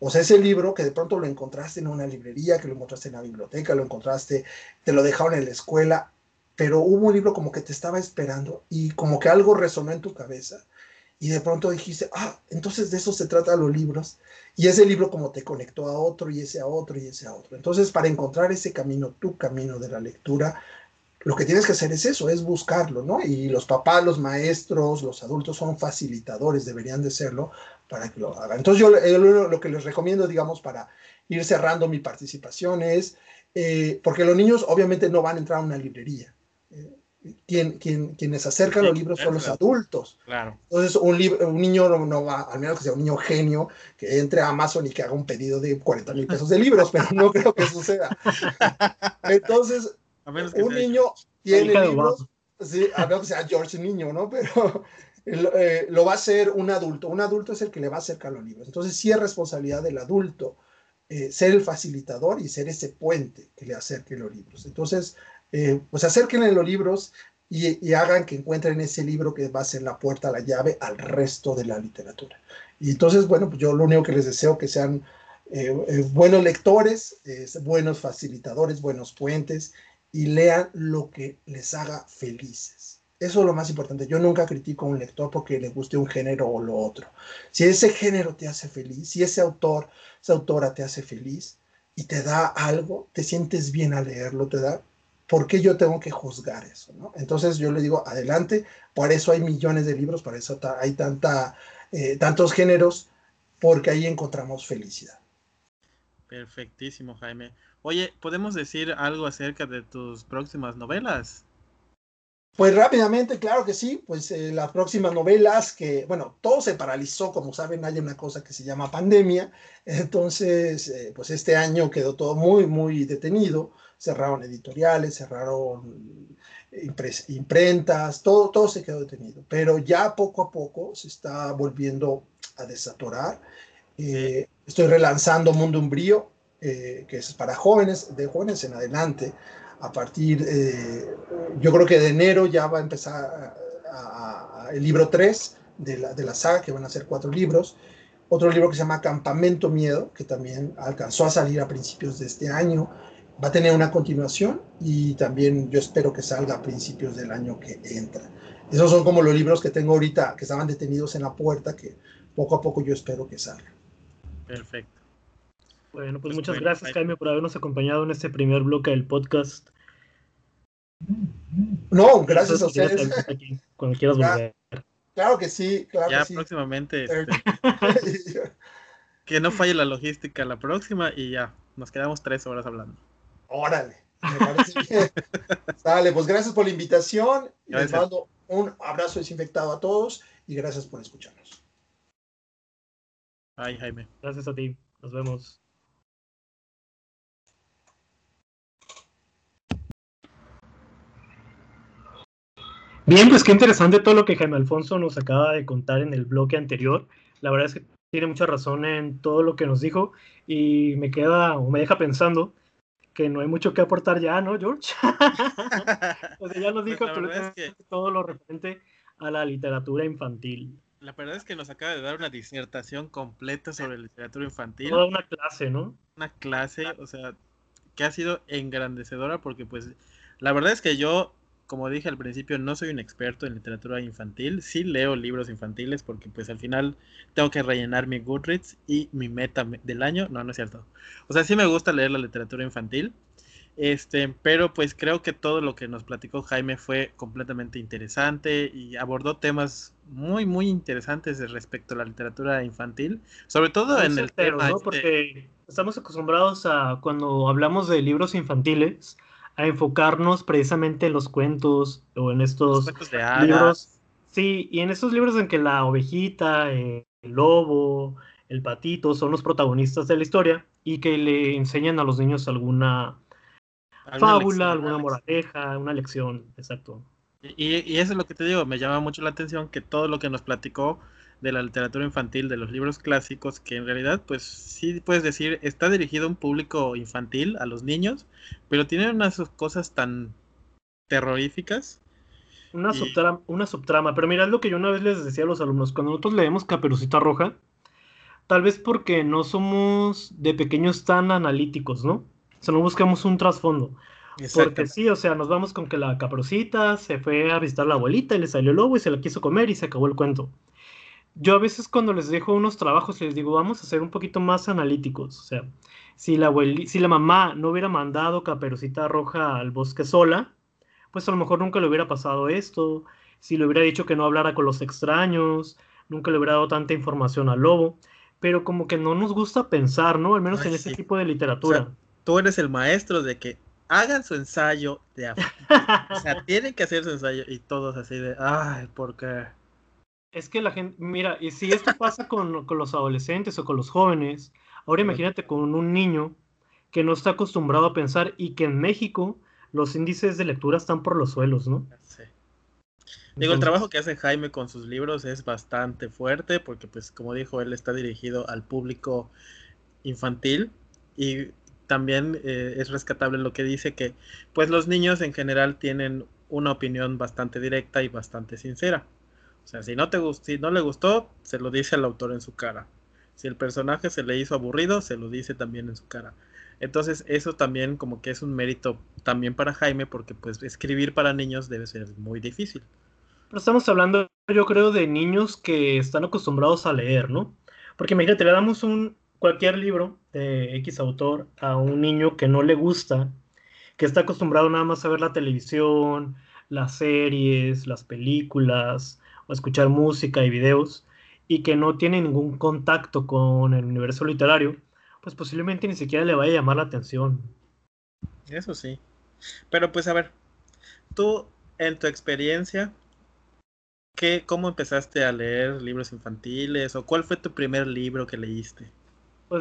O sea, ese libro que de pronto lo encontraste en una librería, que lo encontraste en la biblioteca, lo encontraste, te lo dejaron en la escuela, pero hubo un libro como que te estaba esperando y como que algo resonó en tu cabeza y de pronto dijiste, ah, entonces de eso se trata los libros. Y ese libro como te conectó a otro y ese a otro y ese a otro. Entonces, para encontrar ese camino, tu camino de la lectura, lo que tienes que hacer es eso, es buscarlo, ¿no? Y los papás, los maestros, los adultos son facilitadores, deberían de serlo para que lo hagan. Entonces, yo, lo, que les recomiendo, digamos, para ir cerrando mi participación es, eh, porque los niños obviamente no van a entrar a una librería. Eh, quien, quien, quienes acercan los libros son los adultos. Claro. Entonces, un, un niño no, va, al menos que sea un niño genio, que entre a Amazon y que haga un pedido de 40 mil pesos de libros, pero no creo que suceda. [laughs] Entonces, un niño tiene libros, sí, a menos que sea George niño, ¿no? Pero [laughs] eh, lo va a hacer un adulto. Un adulto es el que le va a acercar los libros. Entonces, sí es responsabilidad del adulto eh, ser el facilitador y ser ese puente que le acerque los libros. Entonces, eh, pues acérquenle los libros y, hagan que encuentren ese libro que va a ser la puerta, la llave al resto de la literatura. Y entonces, bueno, pues yo lo único que les deseo que sean eh, eh, buenos lectores, buenos facilitadores, buenos puentes y lean lo que les haga felices. Eso es lo más importante. Yo nunca critico a un lector porque le guste un género o lo otro. Si ese género te hace feliz, si ese autor, esa autora te hace feliz y te da algo, te sientes bien al leerlo, te da, ¿por qué yo tengo que juzgar eso? ¿no? Entonces yo le digo, adelante, por eso hay millones de libros, por eso hay tanta, eh, tantos géneros, porque ahí encontramos felicidad. Perfectísimo, Jaime. Oye, ¿podemos decir algo acerca de tus próximas novelas? Pues rápidamente, claro que sí, pues eh, las próximas novelas que, bueno, todo se paralizó, como saben, hay una cosa que se llama pandemia, [laughs] entonces, eh, pues este año quedó todo muy, muy detenido, cerraron editoriales, cerraron imprentas, todo, todo se quedó detenido. Pero ya poco a poco se está volviendo a desatorar. Eh, estoy relanzando Mundo Umbrío, eh, que es para jóvenes, de jóvenes en adelante. A partir, eh, yo creo que de enero ya va a empezar el libro 3 de la, de la saga, que van a ser cuatro libros otro libro que se llama Campamento Miedo, que también alcanzó a salir a principios de este año va a tener una continuación y también yo espero que salga a principios del año que entra. Esos son como los libros que tengo ahorita, que estaban detenidos en la puerta, que poco a poco yo espero que salgan. Perfecto. Bueno, pues, pues muchas gracias, Jaime, por habernos acompañado en este primer bloque del podcast. No, gracias a ustedes. cuando quieras volver. Claro que sí, claro ya que próximamente. Este, [laughs] que no falle la logística la próxima y ya, nos quedamos tres horas hablando. Órale. Me parece [laughs] Dale, pues gracias por la invitación. Les mando un abrazo desinfectado a todos y gracias por escucharnos. Ay, Jaime. Gracias a ti. Nos vemos. Bien, pues qué interesante todo lo que Jaime Alfonso nos acaba de contar en el bloque anterior. La verdad es que tiene mucha razón en todo lo que nos dijo y me queda o me deja pensando que no hay mucho que aportar ya, ¿no, George? [laughs] o sea, ya nos pues dijo todo lo referente a la literatura infantil. La verdad es que nos acaba de dar una disertación completa sobre literatura infantil. Toda una clase, ¿no? Una clase, o sea, que ha sido engrandecedora porque pues la verdad es que yo, como dije al principio, no soy un experto en literatura infantil, sí leo libros infantiles porque pues al final tengo que rellenar mi Goodreads y mi meta del año, no, no es cierto. O sea, sí me gusta leer la literatura infantil, este, pero pues creo que todo lo que nos platicó Jaime fue completamente interesante y abordó temas muy, muy interesantes respecto a la literatura infantil, sobre todo en el tema... ¿no? Este Porque estamos acostumbrados a, cuando hablamos de libros infantiles, a enfocarnos precisamente en los cuentos o en estos libros. Sí, y en estos libros en que la ovejita, el lobo, el patito son los protagonistas de la historia y que le enseñan a los niños alguna fábula, alguna moraleja, una lección, exacto. Y, y, eso es lo que te digo, me llama mucho la atención que todo lo que nos platicó de la literatura infantil, de los libros clásicos, que en realidad, pues sí puedes decir, está dirigido a un público infantil, a los niños, pero tiene unas cosas tan terroríficas. Una, subtrama, una subtrama, pero mira, es lo que yo una vez les decía a los alumnos, cuando nosotros leemos Caperucita Roja, tal vez porque no somos de pequeños tan analíticos, ¿no? O sea, no buscamos un trasfondo. Porque sí, o sea, nos vamos con que la caprocita se fue a visitar a la abuelita y le salió el lobo y se la quiso comer y se acabó el cuento. Yo a veces cuando les dejo unos trabajos les digo, vamos a ser un poquito más analíticos. O sea, si la, si la mamá no hubiera mandado Caperucita Roja al bosque sola, pues a lo mejor nunca le hubiera pasado esto. Si le hubiera dicho que no hablara con los extraños, nunca le hubiera dado tanta información al lobo. Pero como que no nos gusta pensar, ¿no? Al menos en ese tipo de literatura tú eres el maestro de que hagan su ensayo de [laughs] O sea, tienen que hacer su ensayo y todos así de, ay, ¿por qué? Es que la gente, mira, y si esto pasa con, con los adolescentes o con los jóvenes, ahora imagínate con un niño que no está acostumbrado a pensar y que en México los índices de lectura están por los suelos, ¿no? Sí. Digo, el trabajo que hace Jaime con sus libros es bastante fuerte porque, pues, como dijo, él está dirigido al público infantil y también eh, es rescatable lo que dice que pues los niños en general tienen una opinión bastante directa y bastante sincera. O sea, si no te si no le gustó, se lo dice al autor en su cara. Si el personaje se le hizo aburrido, se lo dice también en su cara. Entonces, eso también como que es un mérito también para Jaime porque pues escribir para niños debe ser muy difícil. Pero estamos hablando, yo creo, de niños que están acostumbrados a leer, ¿no? Porque imagínate, le damos un, cualquier libro de X autor a un niño que no le gusta, que está acostumbrado nada más a ver la televisión, las series, las películas, o escuchar música y videos, y que no tiene ningún contacto con el universo literario, pues posiblemente ni siquiera le vaya a llamar la atención. Eso sí. Pero pues a ver, tú en tu experiencia, ¿qué, ¿cómo empezaste a leer libros infantiles? ¿O cuál fue tu primer libro que leíste?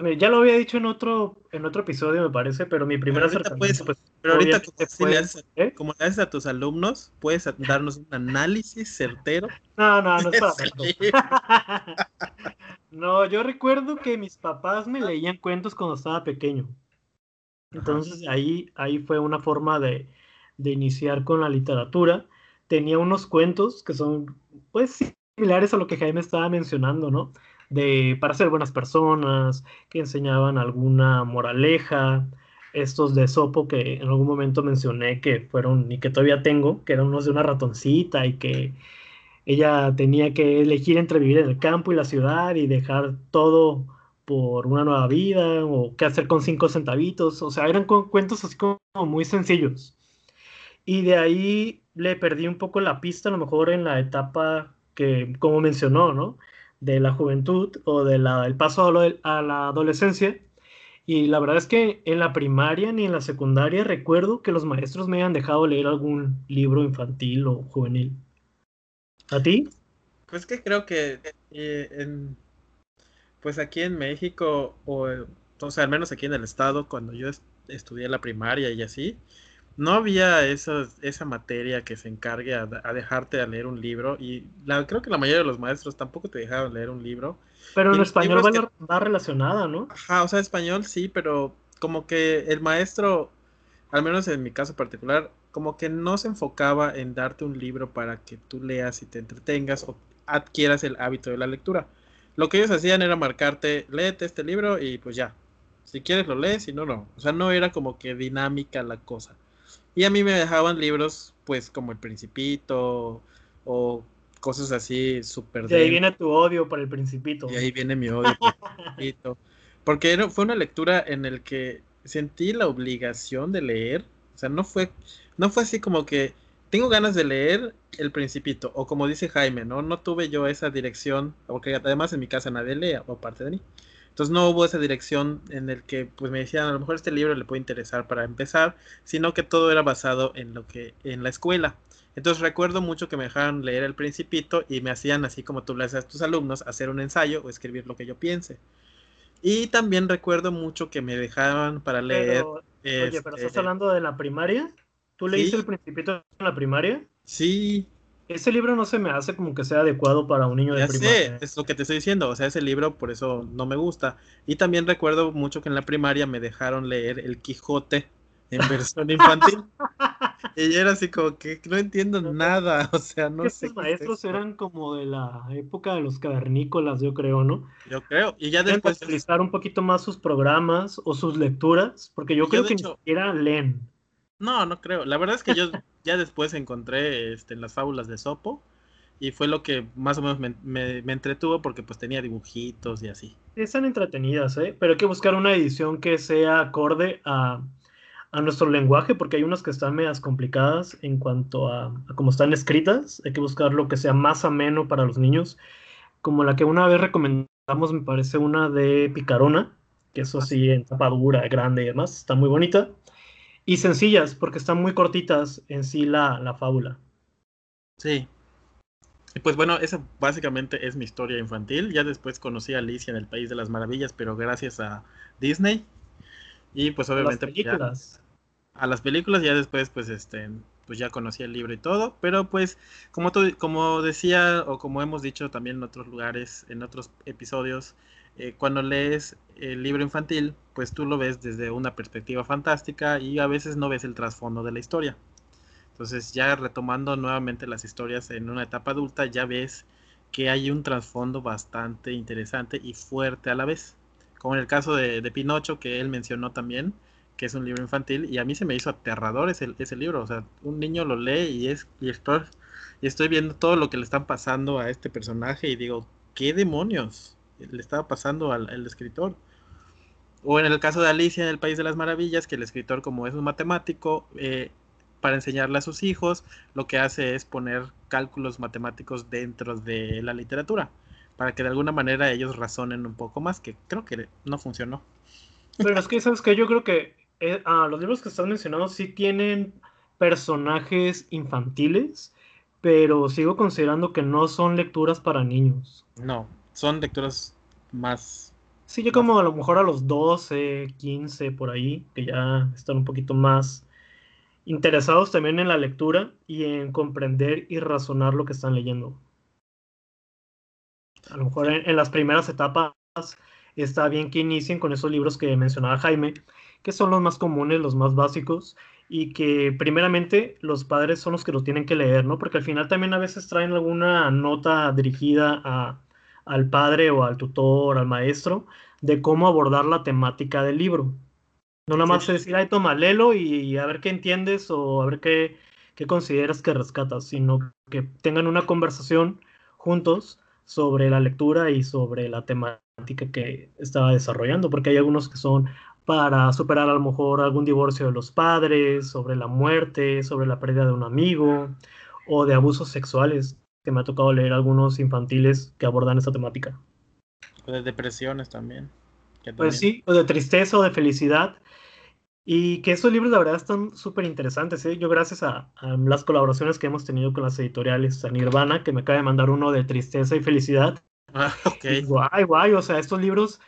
Pues ya lo había dicho en otro, en otro episodio, me parece, pero mi primera acercamiento, pues, pero ahorita ¿eh? como, le haces, a tus alumnos, puedes darnos un análisis certero. [laughs] No, no, no es [laughs] No, yo recuerdo que mis papás me leían cuentos cuando estaba pequeño. Entonces ahí, ahí fue una forma de, de iniciar con la literatura. Tenía unos cuentos que son, pues, similares a lo que Jaime estaba mencionando, ¿no? De para ser buenas personas, que enseñaban alguna moraleja, estos de Sopo que en algún momento mencioné que fueron y que todavía tengo, que eran unos de una ratoncita y que ella tenía que elegir entre vivir en el campo y la ciudad y dejar todo por una nueva vida o qué hacer con cinco centavitos, o sea, eran cuentos así como muy sencillos. Y de ahí le perdí un poco la pista, a lo mejor en la etapa que, como mencionó, ¿no? De la juventud o del el paso a, la adolescencia. Y la verdad es que en la primaria ni en la secundaria recuerdo que los maestros me hayan dejado leer algún libro infantil o juvenil. ¿A ti? Pues que creo que eh, en, pues aquí en México, o, o sea, al menos aquí en el estado, cuando yo estudié la primaria y así, no había esa, esa materia que se encargue a, dejarte a leer un libro y la, creo que la mayoría de los maestros tampoco te dejaban leer un libro. Pero en español va, relacionada, ¿no? Ajá, o sea, español sí, pero como que el maestro, al menos en mi caso particular, como que no se enfocaba en darte un libro para que tú leas y te entretengas o adquieras el hábito de la lectura. Lo que ellos hacían era marcarte, léete este libro y pues ya. Si quieres lo lees, si no, no. O sea, no era como que dinámica la cosa. Y a mí me dejaban libros, pues, como El Principito o cosas así súper... De ahí viene tu odio por El Principito. Y ahí viene mi odio por El [laughs] Principito. Porque fue una lectura en el que sentí la obligación de leer. O sea, no fue, no fue así como que tengo ganas de leer El Principito, o como dice Jaime, ¿no? No tuve yo esa dirección, porque además en mi casa nadie lee, aparte de mí. Entonces no hubo esa dirección en el que pues me decían, a lo mejor este libro le puede interesar para empezar, sino que todo era basado en lo que en la escuela. Entonces recuerdo mucho que me dejaron leer El Principito y me hacían así como tú le haces a tus alumnos, hacer un ensayo o escribir lo que yo piense. Y también recuerdo mucho que me dejaban para leer. oye, pero estás este, hablando de la primaria. ¿Tú leíste El Principito en la primaria? Sí, ese libro no se me hace como que sea adecuado para un niño de primaria. Sé, es lo que te estoy diciendo, o sea, ese libro por eso no me gusta. Y también recuerdo mucho que en la primaria me dejaron leer El Quijote en versión infantil. [laughs] y era así como que no entiendo nada, o sea, no sé. Los maestros eran como de la época de los cavernícolas, yo creo, ¿no? Yo creo, y ya después... utilizar un poquito más sus programas o sus lecturas, porque yo creo que ni siquiera leen. No, no creo. La verdad es que yo [laughs] ya después encontré este, las fábulas de Sopo y fue lo que más o menos me, entretuvo porque pues tenía dibujitos y así. Están entretenidas, ¿eh? Pero hay que buscar una edición que sea acorde a, nuestro lenguaje porque hay unas que están medias complicadas en cuanto a, a cómo están escritas. Hay que buscar lo que sea más ameno para los niños. Como la que una vez recomendamos, me parece una de Picarona, que eso ah, sí, en tapadura, grande y demás, está muy bonita y sencillas, porque están muy cortitas en sí la, la fábula. Sí. Y pues bueno, esa básicamente es mi historia infantil. Ya después conocí a Alicia en el País de las Maravillas, pero gracias a Disney. Y pues obviamente... A las pues, películas. a las películas, ya después pues este pues ya conocí el libro y todo, pero pues como, como decía o como hemos dicho también en otros lugares, en otros episodios, eh, cuando lees el libro infantil, pues tú lo ves desde una perspectiva fantástica y a veces no ves el trasfondo de la historia. Entonces ya retomando nuevamente las historias en una etapa adulta, ya ves que hay un trasfondo bastante interesante y fuerte a la vez. Como en el caso de, Pinocho, que él mencionó también, que es un libro infantil, y a mí se me hizo aterrador ese, ese libro. O sea, un niño lo lee y, es, y estoy, y estoy viendo todo lo que le están pasando a este personaje y digo, ¿qué demonios? Le estaba pasando al, escritor. O en el caso de Alicia en el País de las Maravillas, que el escritor como es un matemático, eh, para enseñarle a sus hijos, lo que hace es poner cálculos matemáticos dentro de la literatura, para que de alguna manera ellos razonen un poco más, que creo que no funcionó. Pero es que, ¿sabes que Yo creo que eh, ah, los libros que estás mencionando sí tienen personajes infantiles, pero sigo considerando que no son lecturas para niños. No, son lecturas más... Sí, yo como a lo mejor a los 12, 15 por ahí, que ya están un poquito más interesados también en la lectura y en comprender y razonar lo que están leyendo. A lo mejor en, las primeras etapas está bien que inicien con esos libros que mencionaba Jaime, que son los más comunes, los más básicos, y que primeramente los padres son los que lo tienen que leer, ¿no? Porque al final también a veces traen alguna nota dirigida a, al padre o al tutor, al maestro, de cómo abordar la temática del libro. No nada más decir, ay, toma, léelo y, a ver qué entiendes o a ver qué, qué consideras que rescatas, sino que tengan una conversación juntos sobre la lectura y sobre la temática que estaba desarrollando, porque hay algunos que son para superar a lo mejor algún divorcio de los padres, sobre la muerte, sobre la pérdida de un amigo o de abusos sexuales que me ha tocado leer algunos infantiles que abordan esta temática. O de depresiones también. Pues sí, o de tristeza o de felicidad. Y que estos libros, la verdad, están súper interesantes. ¿eh? Yo, gracias a, las colaboraciones que hemos tenido con las editoriales, a Nirvana, que me acaba de mandar uno de tristeza y felicidad. [laughs] Ah, ok. guay, guay. O sea, estos libros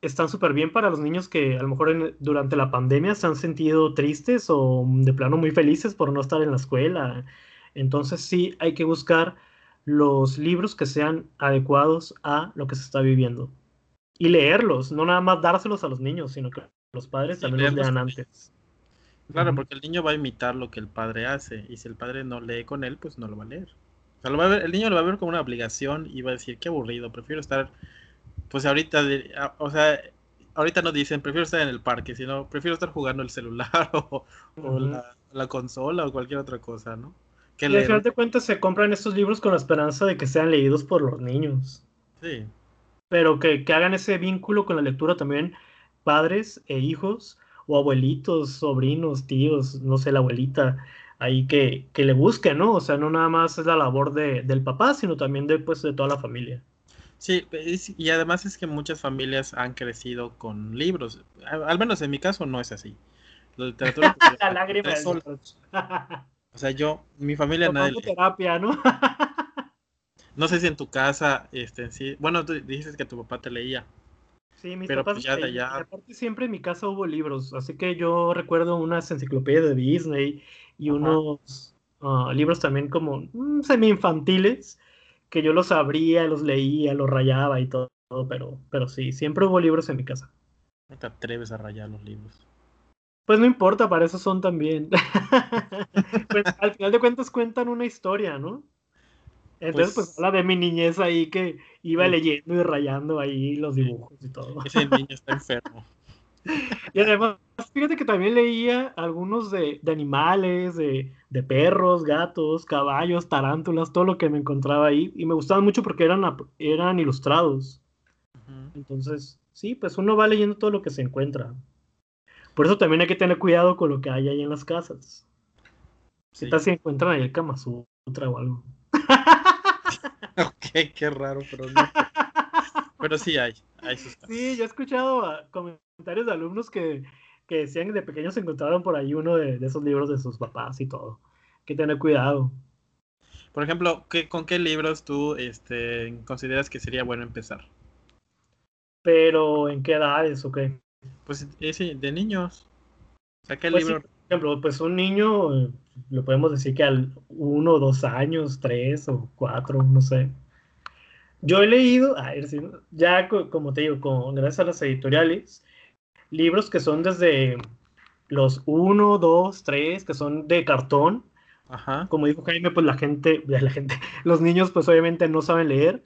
están súper bien para los niños que a lo mejor durante la pandemia se han sentido tristes o de plano muy felices por no estar en la escuela. Entonces, sí, hay que buscar los libros que sean adecuados a lo que se está viviendo. Y leerlos, no nada más dárselos a los niños, sino que los padres también los lean antes. Claro, porque el niño va a imitar lo que el padre hace, y si el padre no lee con él, pues no lo va a leer. O sea, lo va a ver, el niño lo va a ver como una obligación y va a decir, qué aburrido, prefiero estar, pues ahorita, o sea, ahorita no dicen prefiero estar en el parque, sino prefiero estar jugando el celular [laughs] o, la, consola o cualquier otra cosa, ¿no? Que y al final de cuentas se compran estos libros con la esperanza de que sean leídos por los niños. Sí. Pero que, que hagan ese vínculo con la lectura también padres e hijos o abuelitos, sobrinos, tíos, no sé, la abuelita, ahí que, que le busquen, ¿no? O sea, no nada más es la labor de, del papá, sino también de, pues, de toda la familia. Sí, y además es que muchas familias han crecido con libros. Al menos en mi caso no es así. La literatura. [laughs] la lágrima [laughs] O sea, yo, mi familia nadie. terapia, ¿no? [laughs] no sé si en tu casa, este, sí. Bueno, tú dices que tu papá te leía. Sí, mis pero papás. Pues ya. Aparte, siempre en mi casa hubo libros. Así que yo recuerdo unas enciclopedias de Disney y unos ah, libros también como mm, semi-infantiles que yo los abría, los leía, los rayaba y todo, pero, pero sí, siempre hubo libros en mi casa. No te atreves a rayar los libros. Pues no importa, para eso son también. [laughs] pues al final de cuentas cuentan una historia, ¿no? Entonces, pues, pues habla de mi niñez ahí que iba leyendo y rayando ahí los dibujos y todo. Ese niño está [laughs] enfermo. Y además, fíjate que también leía algunos de, animales, de, perros, gatos, caballos, tarántulas, todo lo que me encontraba ahí. Y me gustaban mucho porque eran, eran ilustrados. Entonces, sí, pues uno va leyendo todo lo que se encuentra. Por eso también hay que tener cuidado con lo que hay ahí en las casas. Si tal si encuentran ahí el Kama Sutra o algo. [laughs] ok, qué raro, pero no. Pero sí hay, hay Sí, yo he escuchado comentarios de alumnos que, que decían que de pequeños se encontraron por ahí uno de, esos libros de sus papás y todo. Hay que tener cuidado. Por ejemplo, ¿qué, ¿con qué libros tú este, consideras que sería bueno empezar? Pero, ¿en qué edades o qué? Pues ese, de niños. O sea, ¿qué pues libro? por ejemplo, pues un niño, eh, lo podemos decir que al uno, dos años, tres o cuatro, no sé. Yo he leído, a ver, ya como te digo, con, gracias a las editoriales, libros que son desde los 1, 2, 3, que son de cartón. Ajá. Como dijo Jaime, pues la gente, la gente, [laughs] los niños pues obviamente no saben leer,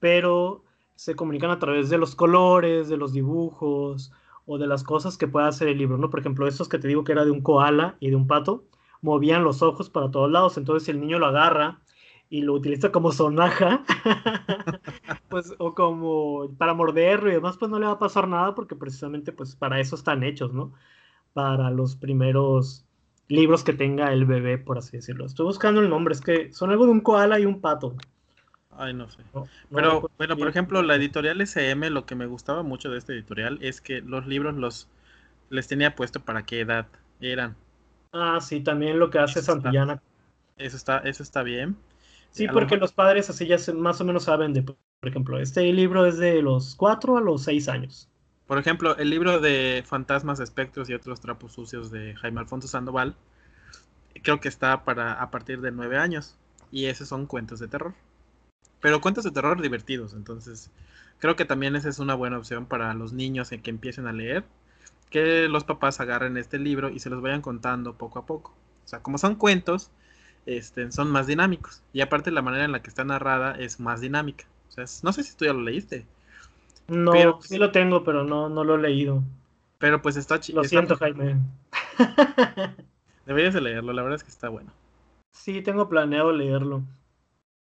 pero se comunican a través de los colores, de los dibujos o de las cosas que pueda hacer el libro, ¿no? Por ejemplo, estos que te digo que era de un koala y de un pato, movían los ojos para todos lados, entonces si el niño lo agarra y lo utiliza como sonaja, [laughs] pues, o como para morderlo y demás, pues no le va a pasar nada porque precisamente pues para eso están hechos, ¿no? Para los primeros libros que tenga el bebé, por así decirlo. Estoy buscando el nombre, es que son algo de un koala y un pato. Ay, no sé. Pero, bueno, por ejemplo, la editorial SM, lo que me gustaba mucho de esta editorial es que los libros los les tenía puesto para qué edad eran. Ah, sí, también lo que hace Santillana. eso está, eso está bien. Sí, porque los padres así ya más o menos saben de, por ejemplo, este libro es de los 4 a los 6 años. Por ejemplo, el libro de Fantasmas, Espectros y otros trapos sucios de Jaime Alfonso Sandoval, creo que está para a partir de 9 años. Y esos son cuentos de terror. Pero cuentos de terror divertidos, entonces creo que también esa es una buena opción para los niños en que empiecen a leer, que los papás agarren este libro y se los vayan contando poco a poco. O sea, como son cuentos, este, son más dinámicos. Y aparte la manera en la que está narrada es más dinámica. O sea, no sé si tú ya lo leíste. No, pero, sí lo tengo, pero no, no lo he leído. Pero pues está chido. Lo siento, Jaime. Deberías de leerlo, la verdad es que está bueno. Sí, tengo planeado leerlo.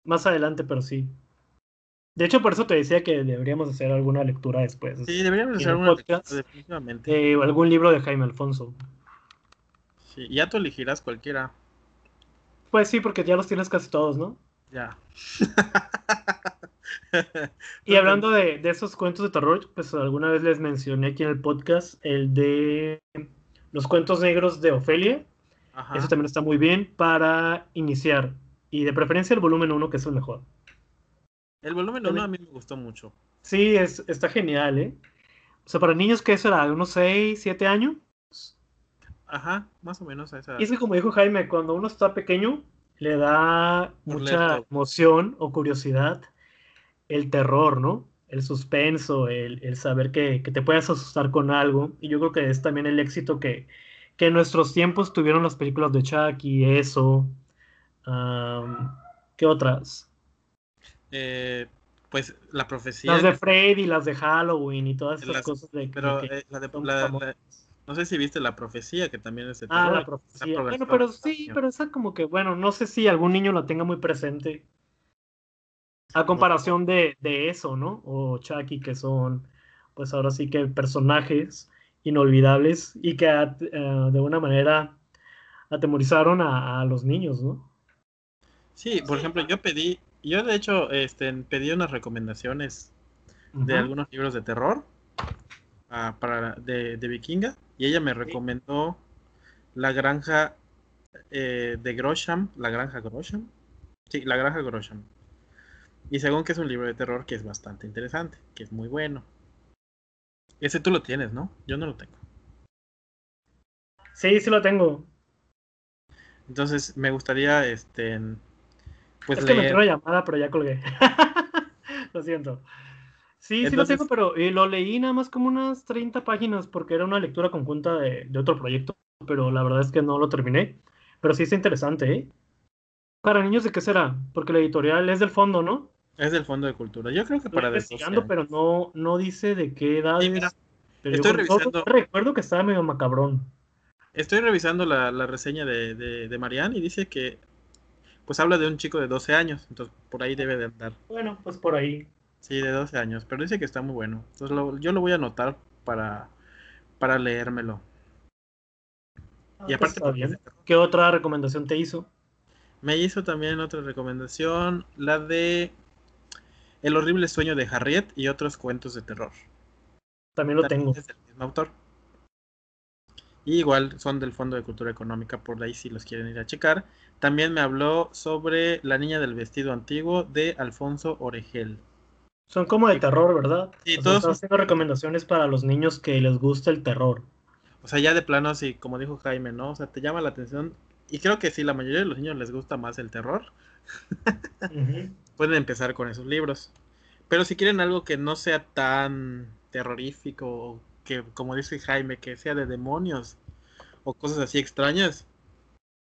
Más adelante, pero sí. De hecho, por eso te decía que deberíamos hacer alguna lectura después. Sí, deberíamos hacer alguna lectura, definitivamente. Eh, algún libro de Jaime Alfonso. Sí, ya tú elegirás cualquiera. Pues sí, porque ya los tienes casi todos, ¿no? Ya. [laughs] y hablando de, esos cuentos de terror, pues alguna vez les mencioné aquí en el podcast el de los cuentos negros de Ofelia. Eso también está muy bien para iniciar. Y de preferencia el volumen 1, que es el mejor. El volumen 1 a mí me gustó mucho. Sí, es, está genial, ¿eh? O sea, para niños, ¿qué será? ¿Unos 6, 7 años? Ajá, más o menos a esa. Y es que como dijo Jaime, cuando uno está pequeño, le da mucha emoción o curiosidad el terror, ¿no? El suspenso, el, saber que, te puedes asustar con algo. Y yo creo que es también el éxito que, que en nuestros tiempos tuvieron las películas de Chucky, eso. ¿Qué otras? Eh, Pues la profecía. Las de Freddy, las de Halloween y todas esas cosas de. Pero eh, la de. no sé si viste la profecía, que también es de Ah, la profecía. Bueno, pero sí, pero esa como que, bueno, no sé si algún niño la tenga muy presente. A comparación de, de eso, ¿no? O Chucky, que son, pues ahora sí que personajes inolvidables y que eh, de una manera atemorizaron a, los niños, ¿no? Sí, por ejemplo, yo pedí, yo de hecho este, pedí unas recomendaciones de algunos libros de terror ah, para de, de, Vikinga y ella me recomendó La Granja eh, de Grosham, La Granja Grosham. Sí, La Granja Grosham. Y según que es un libro de terror que es bastante interesante, que es muy bueno. Ese tú lo tienes, ¿no? Yo no lo tengo. Sí, sí lo tengo. Entonces me gustaría, este, pues es que me quiero llamada, pero ya colgué. [laughs] lo siento. Sí, sí lo tengo, pero eh, lo leí nada más como unas 30 páginas porque era una lectura conjunta de, de, otro proyecto, pero la verdad es que no lo terminé. Pero sí es interesante, ¿eh? ¿Para niños de qué será? Porque la editorial es del fondo, ¿no? Es del Fondo de Cultura. Yo creo que para investigando, pero no, no dice de qué edad estoy revisando. Recuerdo que estaba medio macabrón. Estoy revisando la, reseña de, de, Marianne y dice que pues habla de un chico de 12 años, entonces por ahí debe de andar. Bueno, pues por ahí. Sí, de 12 años, pero dice que está muy bueno. Entonces yo lo voy a anotar para, para leérmelo. Ah, y pues aparte, ¿qué otra recomendación te hizo? Me hizo también otra recomendación, la de El horrible sueño de Harriet y otros cuentos de terror. También lo tengo. Es del mismo autor. Y igual son del Fondo de Cultura Económica, por ahí si los quieren ir a checar. También me habló sobre La niña del vestido antiguo de Alfonso Oregel. Son como de terror, ¿verdad? Sí, todos. Están haciendo recomendaciones para los niños que les gusta el terror. O sea, ya de plano, sí, como dijo Jaime, ¿no? O sea, te llama la atención. Y creo que si la mayoría de los niños les gusta más el terror, [laughs] pueden empezar con esos libros. Pero si quieren algo que no sea tan terrorífico, que como dice Jaime, que sea de demonios o cosas así extrañas,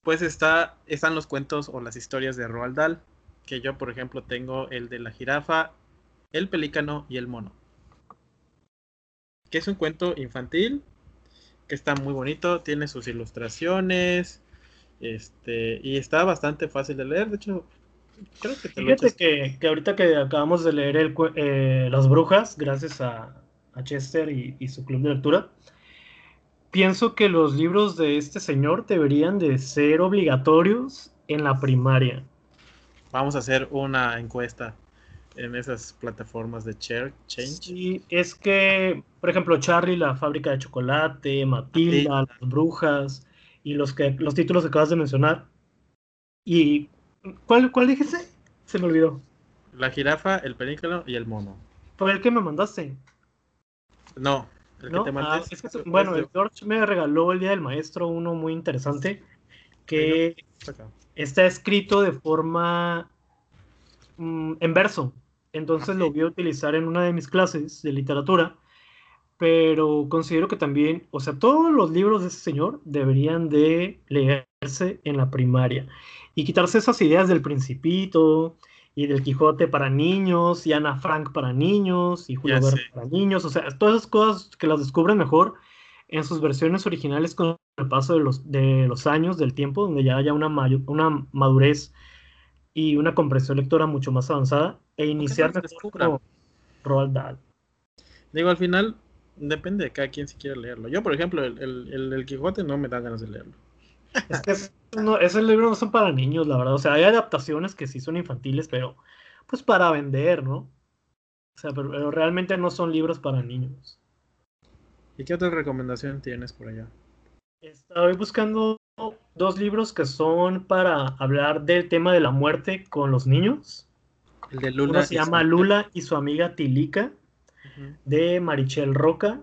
pues está, están los cuentos o las historias de Roald Dahl, que yo por ejemplo tengo el de la jirafa, el pelícano y el mono. Que es un cuento infantil, que está muy bonito, tiene sus ilustraciones, este, y está bastante fácil de leer, de hecho, creo que te Fíjate que, que, ahorita que acabamos de leer el, eh, Las Brujas, gracias a, a Chester y, su club de lectura. Pienso que los libros de este señor deberían de ser obligatorios en la primaria. Vamos a hacer una encuesta en esas plataformas de share, Change. Sí, es que, por ejemplo, Charlie, la fábrica de chocolate, Matilda, las brujas y los que los títulos que acabas de mencionar. ¿Y cuál, cuál dijiste? Se me olvidó. La jirafa, el pelícano y el mono. ¿Por el que me mandaste? No, el que te ah, bueno, el George me regaló el Día del Maestro uno muy interesante que está escrito de forma mm, en verso. Entonces lo voy a utilizar en una de mis clases de literatura, pero considero que también, o sea, todos los libros de ese señor deberían de leerse en la primaria y quitarse esas ideas del principito, y del Quijote para niños, y Ana Frank para niños, y Julio Verne para niños, o sea, todas esas cosas que las descubren mejor en sus versiones originales con el paso de los, de los años, del tiempo, donde ya haya una, una madurez y una comprensión lectora mucho más avanzada, e iniciar como Roald Dahl. Digo, al final, depende de cada quien si quiere leerlo. Yo, por ejemplo, el, el, el Quijote no me da ganas de leerlo. Es que esos libros no son para niños, la verdad. O sea, hay adaptaciones que sí son infantiles, pero pues para vender, ¿no? O sea, pero, realmente no son libros para niños. ¿Y qué otra recomendación tienes por allá? Estoy buscando dos libros que son para hablar del tema de la muerte con los niños. El de Lula. Uno se llama Lula y su amiga Tilica, de Marichel Roca.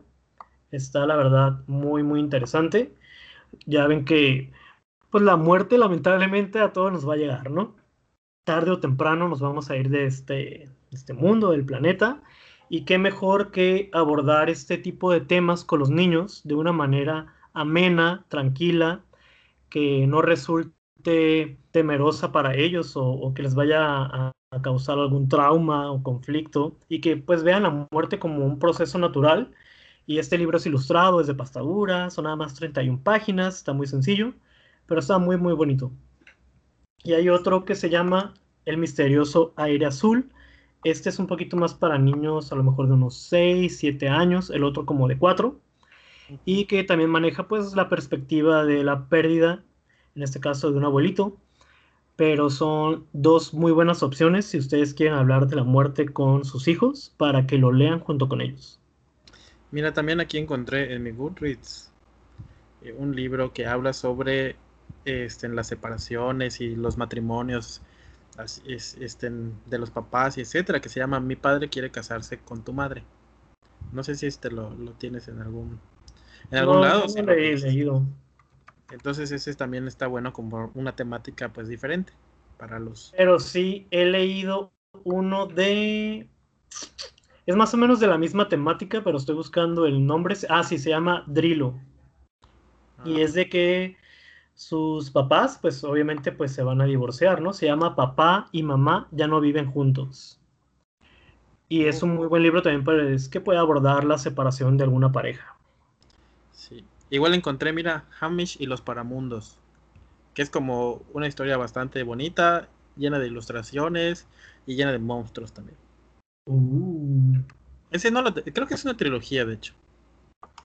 Está, la verdad, muy, muy interesante. Ya ven que pues la muerte lamentablemente a todos nos va a llegar, ¿no? Tarde o temprano nos vamos a ir de este, este mundo, del planeta, y qué mejor que abordar este tipo de temas con los niños de una manera amena, tranquila, que no resulte temerosa para ellos o, que les vaya a, a, causar algún trauma o conflicto y que pues vean la muerte como un proceso natural. Y este libro es ilustrado, es de pastadura, son nada más 31 páginas, está muy sencillo, pero está muy muy bonito. Y hay otro que se llama El misterioso aire azul. Este es un poquito más para niños, a lo mejor de unos 6, 7 años, el otro como de 4 y que también maneja pues la perspectiva de la pérdida, en este caso de un abuelito, pero son dos muy buenas opciones si ustedes quieren hablar de la muerte con sus hijos para que lo lean junto con ellos. Mira, también aquí encontré en mi Goodreads eh, un libro que habla sobre este, las separaciones y los matrimonios este, de los papás y etcétera, que se llama Mi padre quiere casarse con tu madre. No sé si este lo, lo tienes en algún en algún lado. No he leído. Entonces ese también está bueno como una temática pues diferente para los... Pero sí, he leído uno de... Es más o menos de la misma temática, pero estoy buscando el nombre. Ah, sí, se llama Drilo. Y ah. es de que sus papás, pues obviamente pues se van a divorciar, ¿no? Se llama Papá y Mamá ya no viven juntos. Y es un muy buen libro también para es que puede abordar la separación de alguna pareja. Igual encontré, mira, Hamish y los Paramundos, que es como una historia bastante bonita, llena de ilustraciones y llena de monstruos también. Uh. Ese no lo, creo que es una trilogía, de hecho.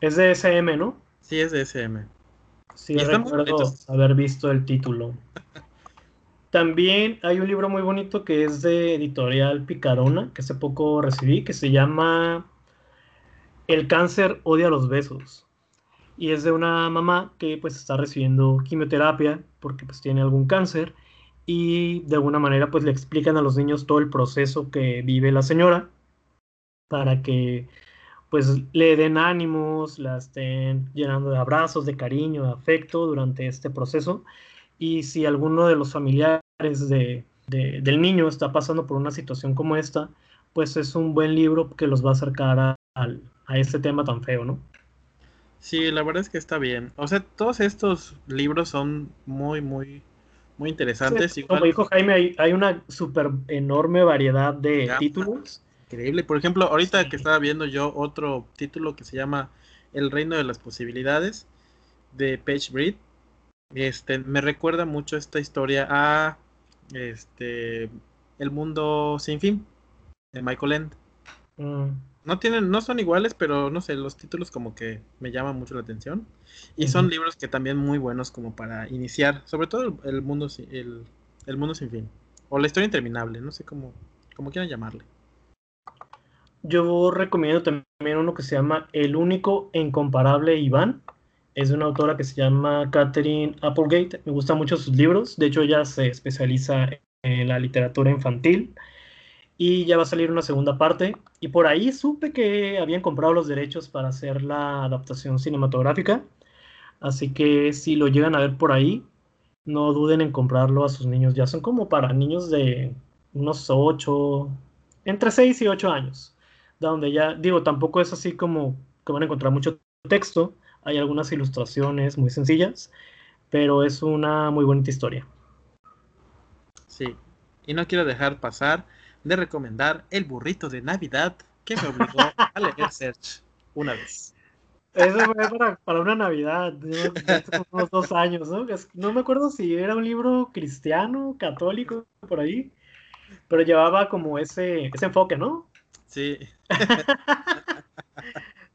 Es de SM, ¿no? Sí, es de SM. Sí, recuerdo haber visto el título. También hay un libro muy bonito que es de editorial Picarona, que hace poco recibí, que se llama El cáncer odia los besos y es de una mamá que pues está recibiendo quimioterapia porque pues tiene algún cáncer y de alguna manera pues le explican a los niños todo el proceso que vive la señora para que pues le den ánimos, la estén llenando de abrazos, de cariño, de afecto durante este proceso y si alguno de los familiares de, del niño está pasando por una situación como esta, pues es un buen libro que los va a acercar a, a este tema tan feo, ¿no? Sí, la verdad es que está bien. O sea, todos estos libros son muy, muy, muy interesantes. Como dijo Jaime, hay, una súper enorme variedad de títulos. Increíble. Por ejemplo, ahorita que estaba viendo yo otro título que se llama El Reino de las Posibilidades de Page Breed. Este, me recuerda mucho esta historia a este El Mundo Sin Fin de Michael End. Mm no tienen, no son iguales, pero no sé, los títulos como que me llaman mucho la atención. Y son libros que también muy buenos como para iniciar, sobre todo el, mundo el, el, mundo sin fin. O la historia interminable, no sé cómo, cómo quieran llamarle. Yo recomiendo también uno que se llama El único e incomparable Iván. Es de una autora que se llama Catherine Applegate. Me gustan mucho sus libros. De hecho, ella se especializa en la literatura infantil y ya va a salir una segunda parte. Y por ahí supe que habían comprado los derechos para hacer la adaptación cinematográfica. Así que si lo llegan a ver por ahí, no duden en comprarlo a sus niños. Ya son como para niños de unos 8, entre 6 y 8 años. Donde ya, digo, tampoco es así como que van a encontrar mucho texto. Hay algunas ilustraciones muy sencillas, pero es una muy bonita historia. Sí, y no quiero dejar pasar de recomendar El burrito de Navidad que me obligó a leer Search una vez. Eso fue para, una Navidad, de unos dos años, ¿no? No me acuerdo si era un libro cristiano, católico, por ahí, pero llevaba como ese, ese enfoque, ¿no? Sí. [laughs]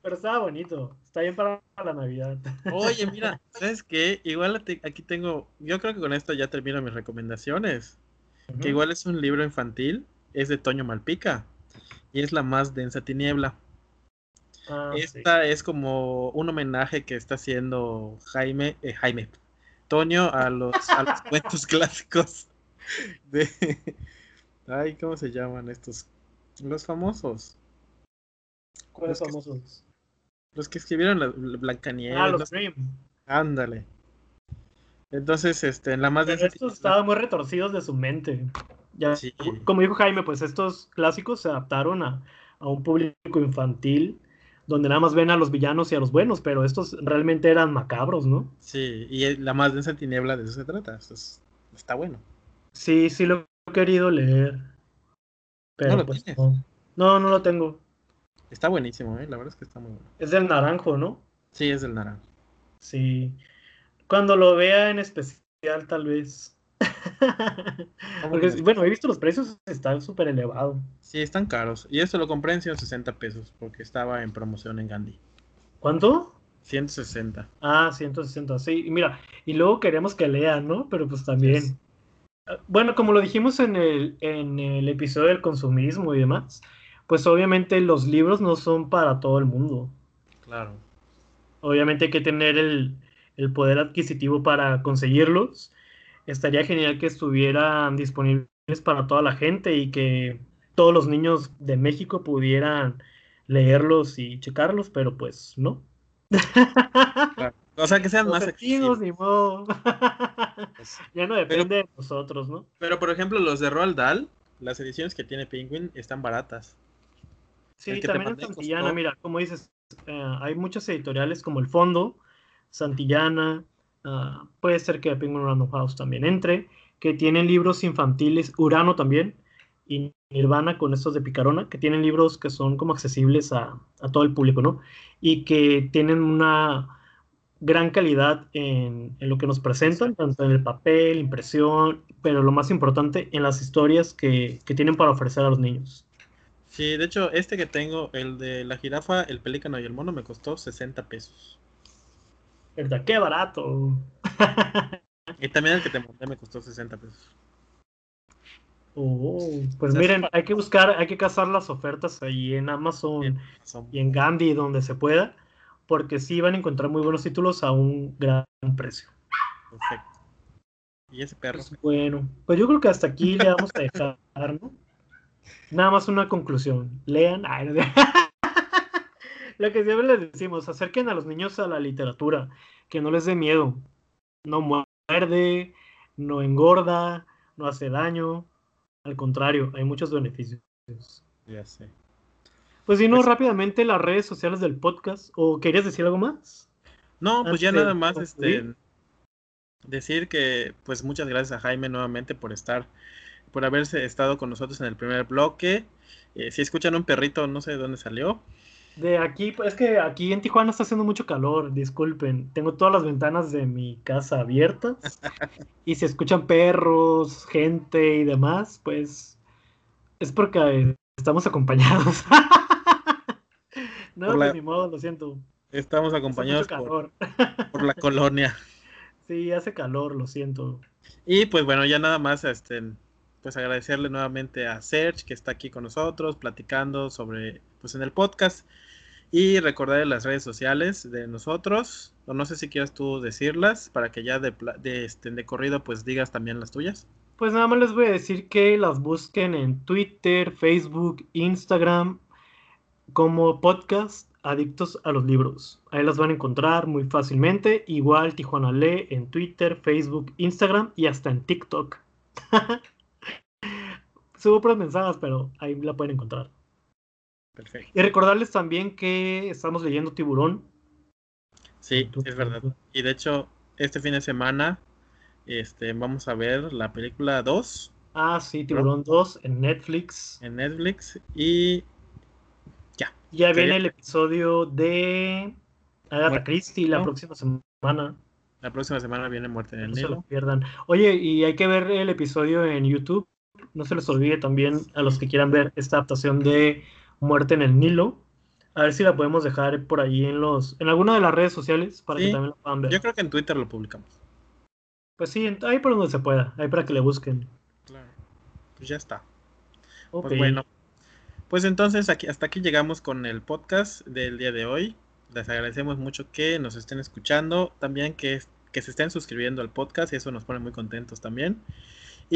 pero estaba bonito, está bien para la Navidad. Oye, [laughs] mira, ¿sabes qué? Igual aquí tengo, yo creo que con esto ya termino mis recomendaciones, que igual es un libro infantil, es de Toño Malpica y es la más densa tiniebla. Ah, Esta es como un homenaje que está haciendo Jaime, eh, Jaime, Toño a los, [laughs] cuentos clásicos de... Ay, ¿cómo se llaman estos? Los famosos. ¿Cuáles famosos? los que escribieron la, Blancanieves. Ah, los Grimm. Ándale. Entonces, este, en la más densa... Estos estaban muy retorcidos de su mente. Ya, Como dijo Jaime, pues estos clásicos se adaptaron a, un público infantil donde nada más ven a los villanos y a los buenos, pero estos realmente eran macabros, ¿no? Sí, y la más densa tiniebla de eso se trata. Está bueno. Sí, sí lo he querido leer. Pero ¿No lo pues tienes? no. No, no lo tengo. Está buenísimo, ¿eh? La verdad es que está muy bueno. Es del naranjo, ¿no? Sí, es del naranjo. Sí. Cuando lo vea en especial, tal vez. Porque, bueno. he visto los precios, están súper elevados. Sí, están caros. Y esto lo compré en 160 pesos porque estaba en promoción en Gandhi. ¿Cuánto? 160. Ah, 160, sí. Y mira, y luego queremos que lean, ¿no? Pero pues también. Sí. Ah, Bueno, como lo dijimos en el, en el episodio del consumismo y demás, pues obviamente los libros no son para todo el mundo. Claro. Obviamente hay que tener el, el poder adquisitivo para conseguirlos. Estaría genial que estuvieran disponibles para toda la gente y que todos los niños de México pudieran leerlos y checarlos, pero pues no. claro. O sea, que sean Los más accesibles. ni modo. [laughs] Ya no depende de nosotros, ¿no? Pero, por ejemplo, los de Roald Dahl, las ediciones que tiene Penguin están baratas. Sí, también en Santillana, costó- mira, como dices, eh, hay muchas editoriales como El Fondo, Santillana, ah, puede ser que Penguin Random House también entre, que tienen libros infantiles, Urano también, y Nirvana con estos de Picarona, que tienen libros que son como accesibles a, a todo el público, ¿no? Y que tienen una gran calidad en, en lo que nos presentan, tanto en el papel, impresión, pero lo más importante, en las historias que, que tienen para ofrecer a los niños. Sí, de hecho, este que tengo, el de la jirafa, el pelícano y el mono, me costó 60 pesos. ¿Verdad? ¡Qué barato! [laughs] Y también el que te mandé me costó 60 pesos. Oh, pues O sea, miren, hay que buscar, hay que cazar las ofertas ahí en Amazon y en Gandhi donde se pueda, porque sí van a encontrar muy buenos títulos a un gran precio. Perfecto. ¿Y ese perro? Pues bueno, pues yo creo que hasta aquí le vamos a dejar, ¿no? Nada más una conclusión. Lean. [laughs] Lo que siempre les decimos, acerquen a los niños a la literatura, que no les dé miedo. No muerde, no engorda, no hace daño. Al contrario, hay muchos beneficios. Ya sé. Pues si no, Pues- rápidamente las redes sociales del podcast. ¿O querías decir algo más? No, pues ya Antes nada más este decir que pues muchas gracias a Jaime nuevamente por estar, por haberse estado con nosotros en el primer bloque. Eh, si escuchan un perrito, no sé de dónde salió. De aquí, pues, es que aquí en Tijuana está haciendo mucho calor, disculpen. Tengo todas las ventanas de mi casa abiertas. [laughs] y si escuchan perros, gente y demás, pues es porque estamos acompañados. [laughs] no, Por la- pues ni modo, lo siento. Estamos acompañados por, por la colonia. [laughs] sí, hace calor, lo siento. Y pues bueno, ya nada más este pues agradecerle nuevamente a Serge que está aquí con nosotros platicando sobre pues en el podcast y recordarle las redes sociales de nosotros. O no sé si quieras tú decirlas para que ya de, de, este, de corrido pues digas también las tuyas. Pues nada más les voy a decir que las busquen en Twitter, Facebook, Instagram como podcast Adictos a los Libros. Ahí las van a encontrar muy fácilmente. Igual Tijuana Lee en Twitter, Facebook, Instagram y hasta en TikTok. [laughs] Subo puras mensajes, pero ahí la pueden encontrar. Perfecto. Y recordarles también que estamos leyendo Tiburón. Sí, es verdad. Y de hecho, este fin de semana este, vamos a ver la película 2 Ah, sí, Tiburón 2 en Netflix. en Netflix y Ya Sería- viene el episodio de Agatha Muerte Christie la ¿no? próxima semana. la próxima semana viene Muerte en el No se lo pierdan. Oye, y hay que ver el episodio en YouTube. No se les olvide también a los que quieran ver esta adaptación de Muerte en el Nilo. A ver si la podemos dejar por ahí en los, en alguna de las redes sociales para Sí, que también la puedan ver. Yo creo que en Twitter lo publicamos. Pues sí, ahí por donde se pueda, ahí para que le busquen. Claro. Pues ya está. Ok. Pues bueno. Pues entonces aquí, hasta aquí llegamos con el podcast del día de hoy. Les agradecemos mucho que nos estén escuchando, también que, que se estén suscribiendo al podcast y eso nos pone muy contentos también.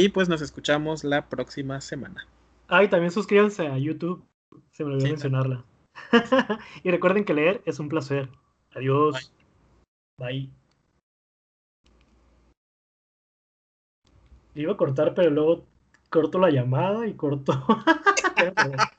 Y pues nos escuchamos la próxima semana. Ah, y también suscríbanse a YouTube. Se me olvidó Sí, mencionarla. [laughs] y recuerden que leer es un placer. Adiós. Bye. Iba a cortar, pero luego corto la llamada y corto. [laughs]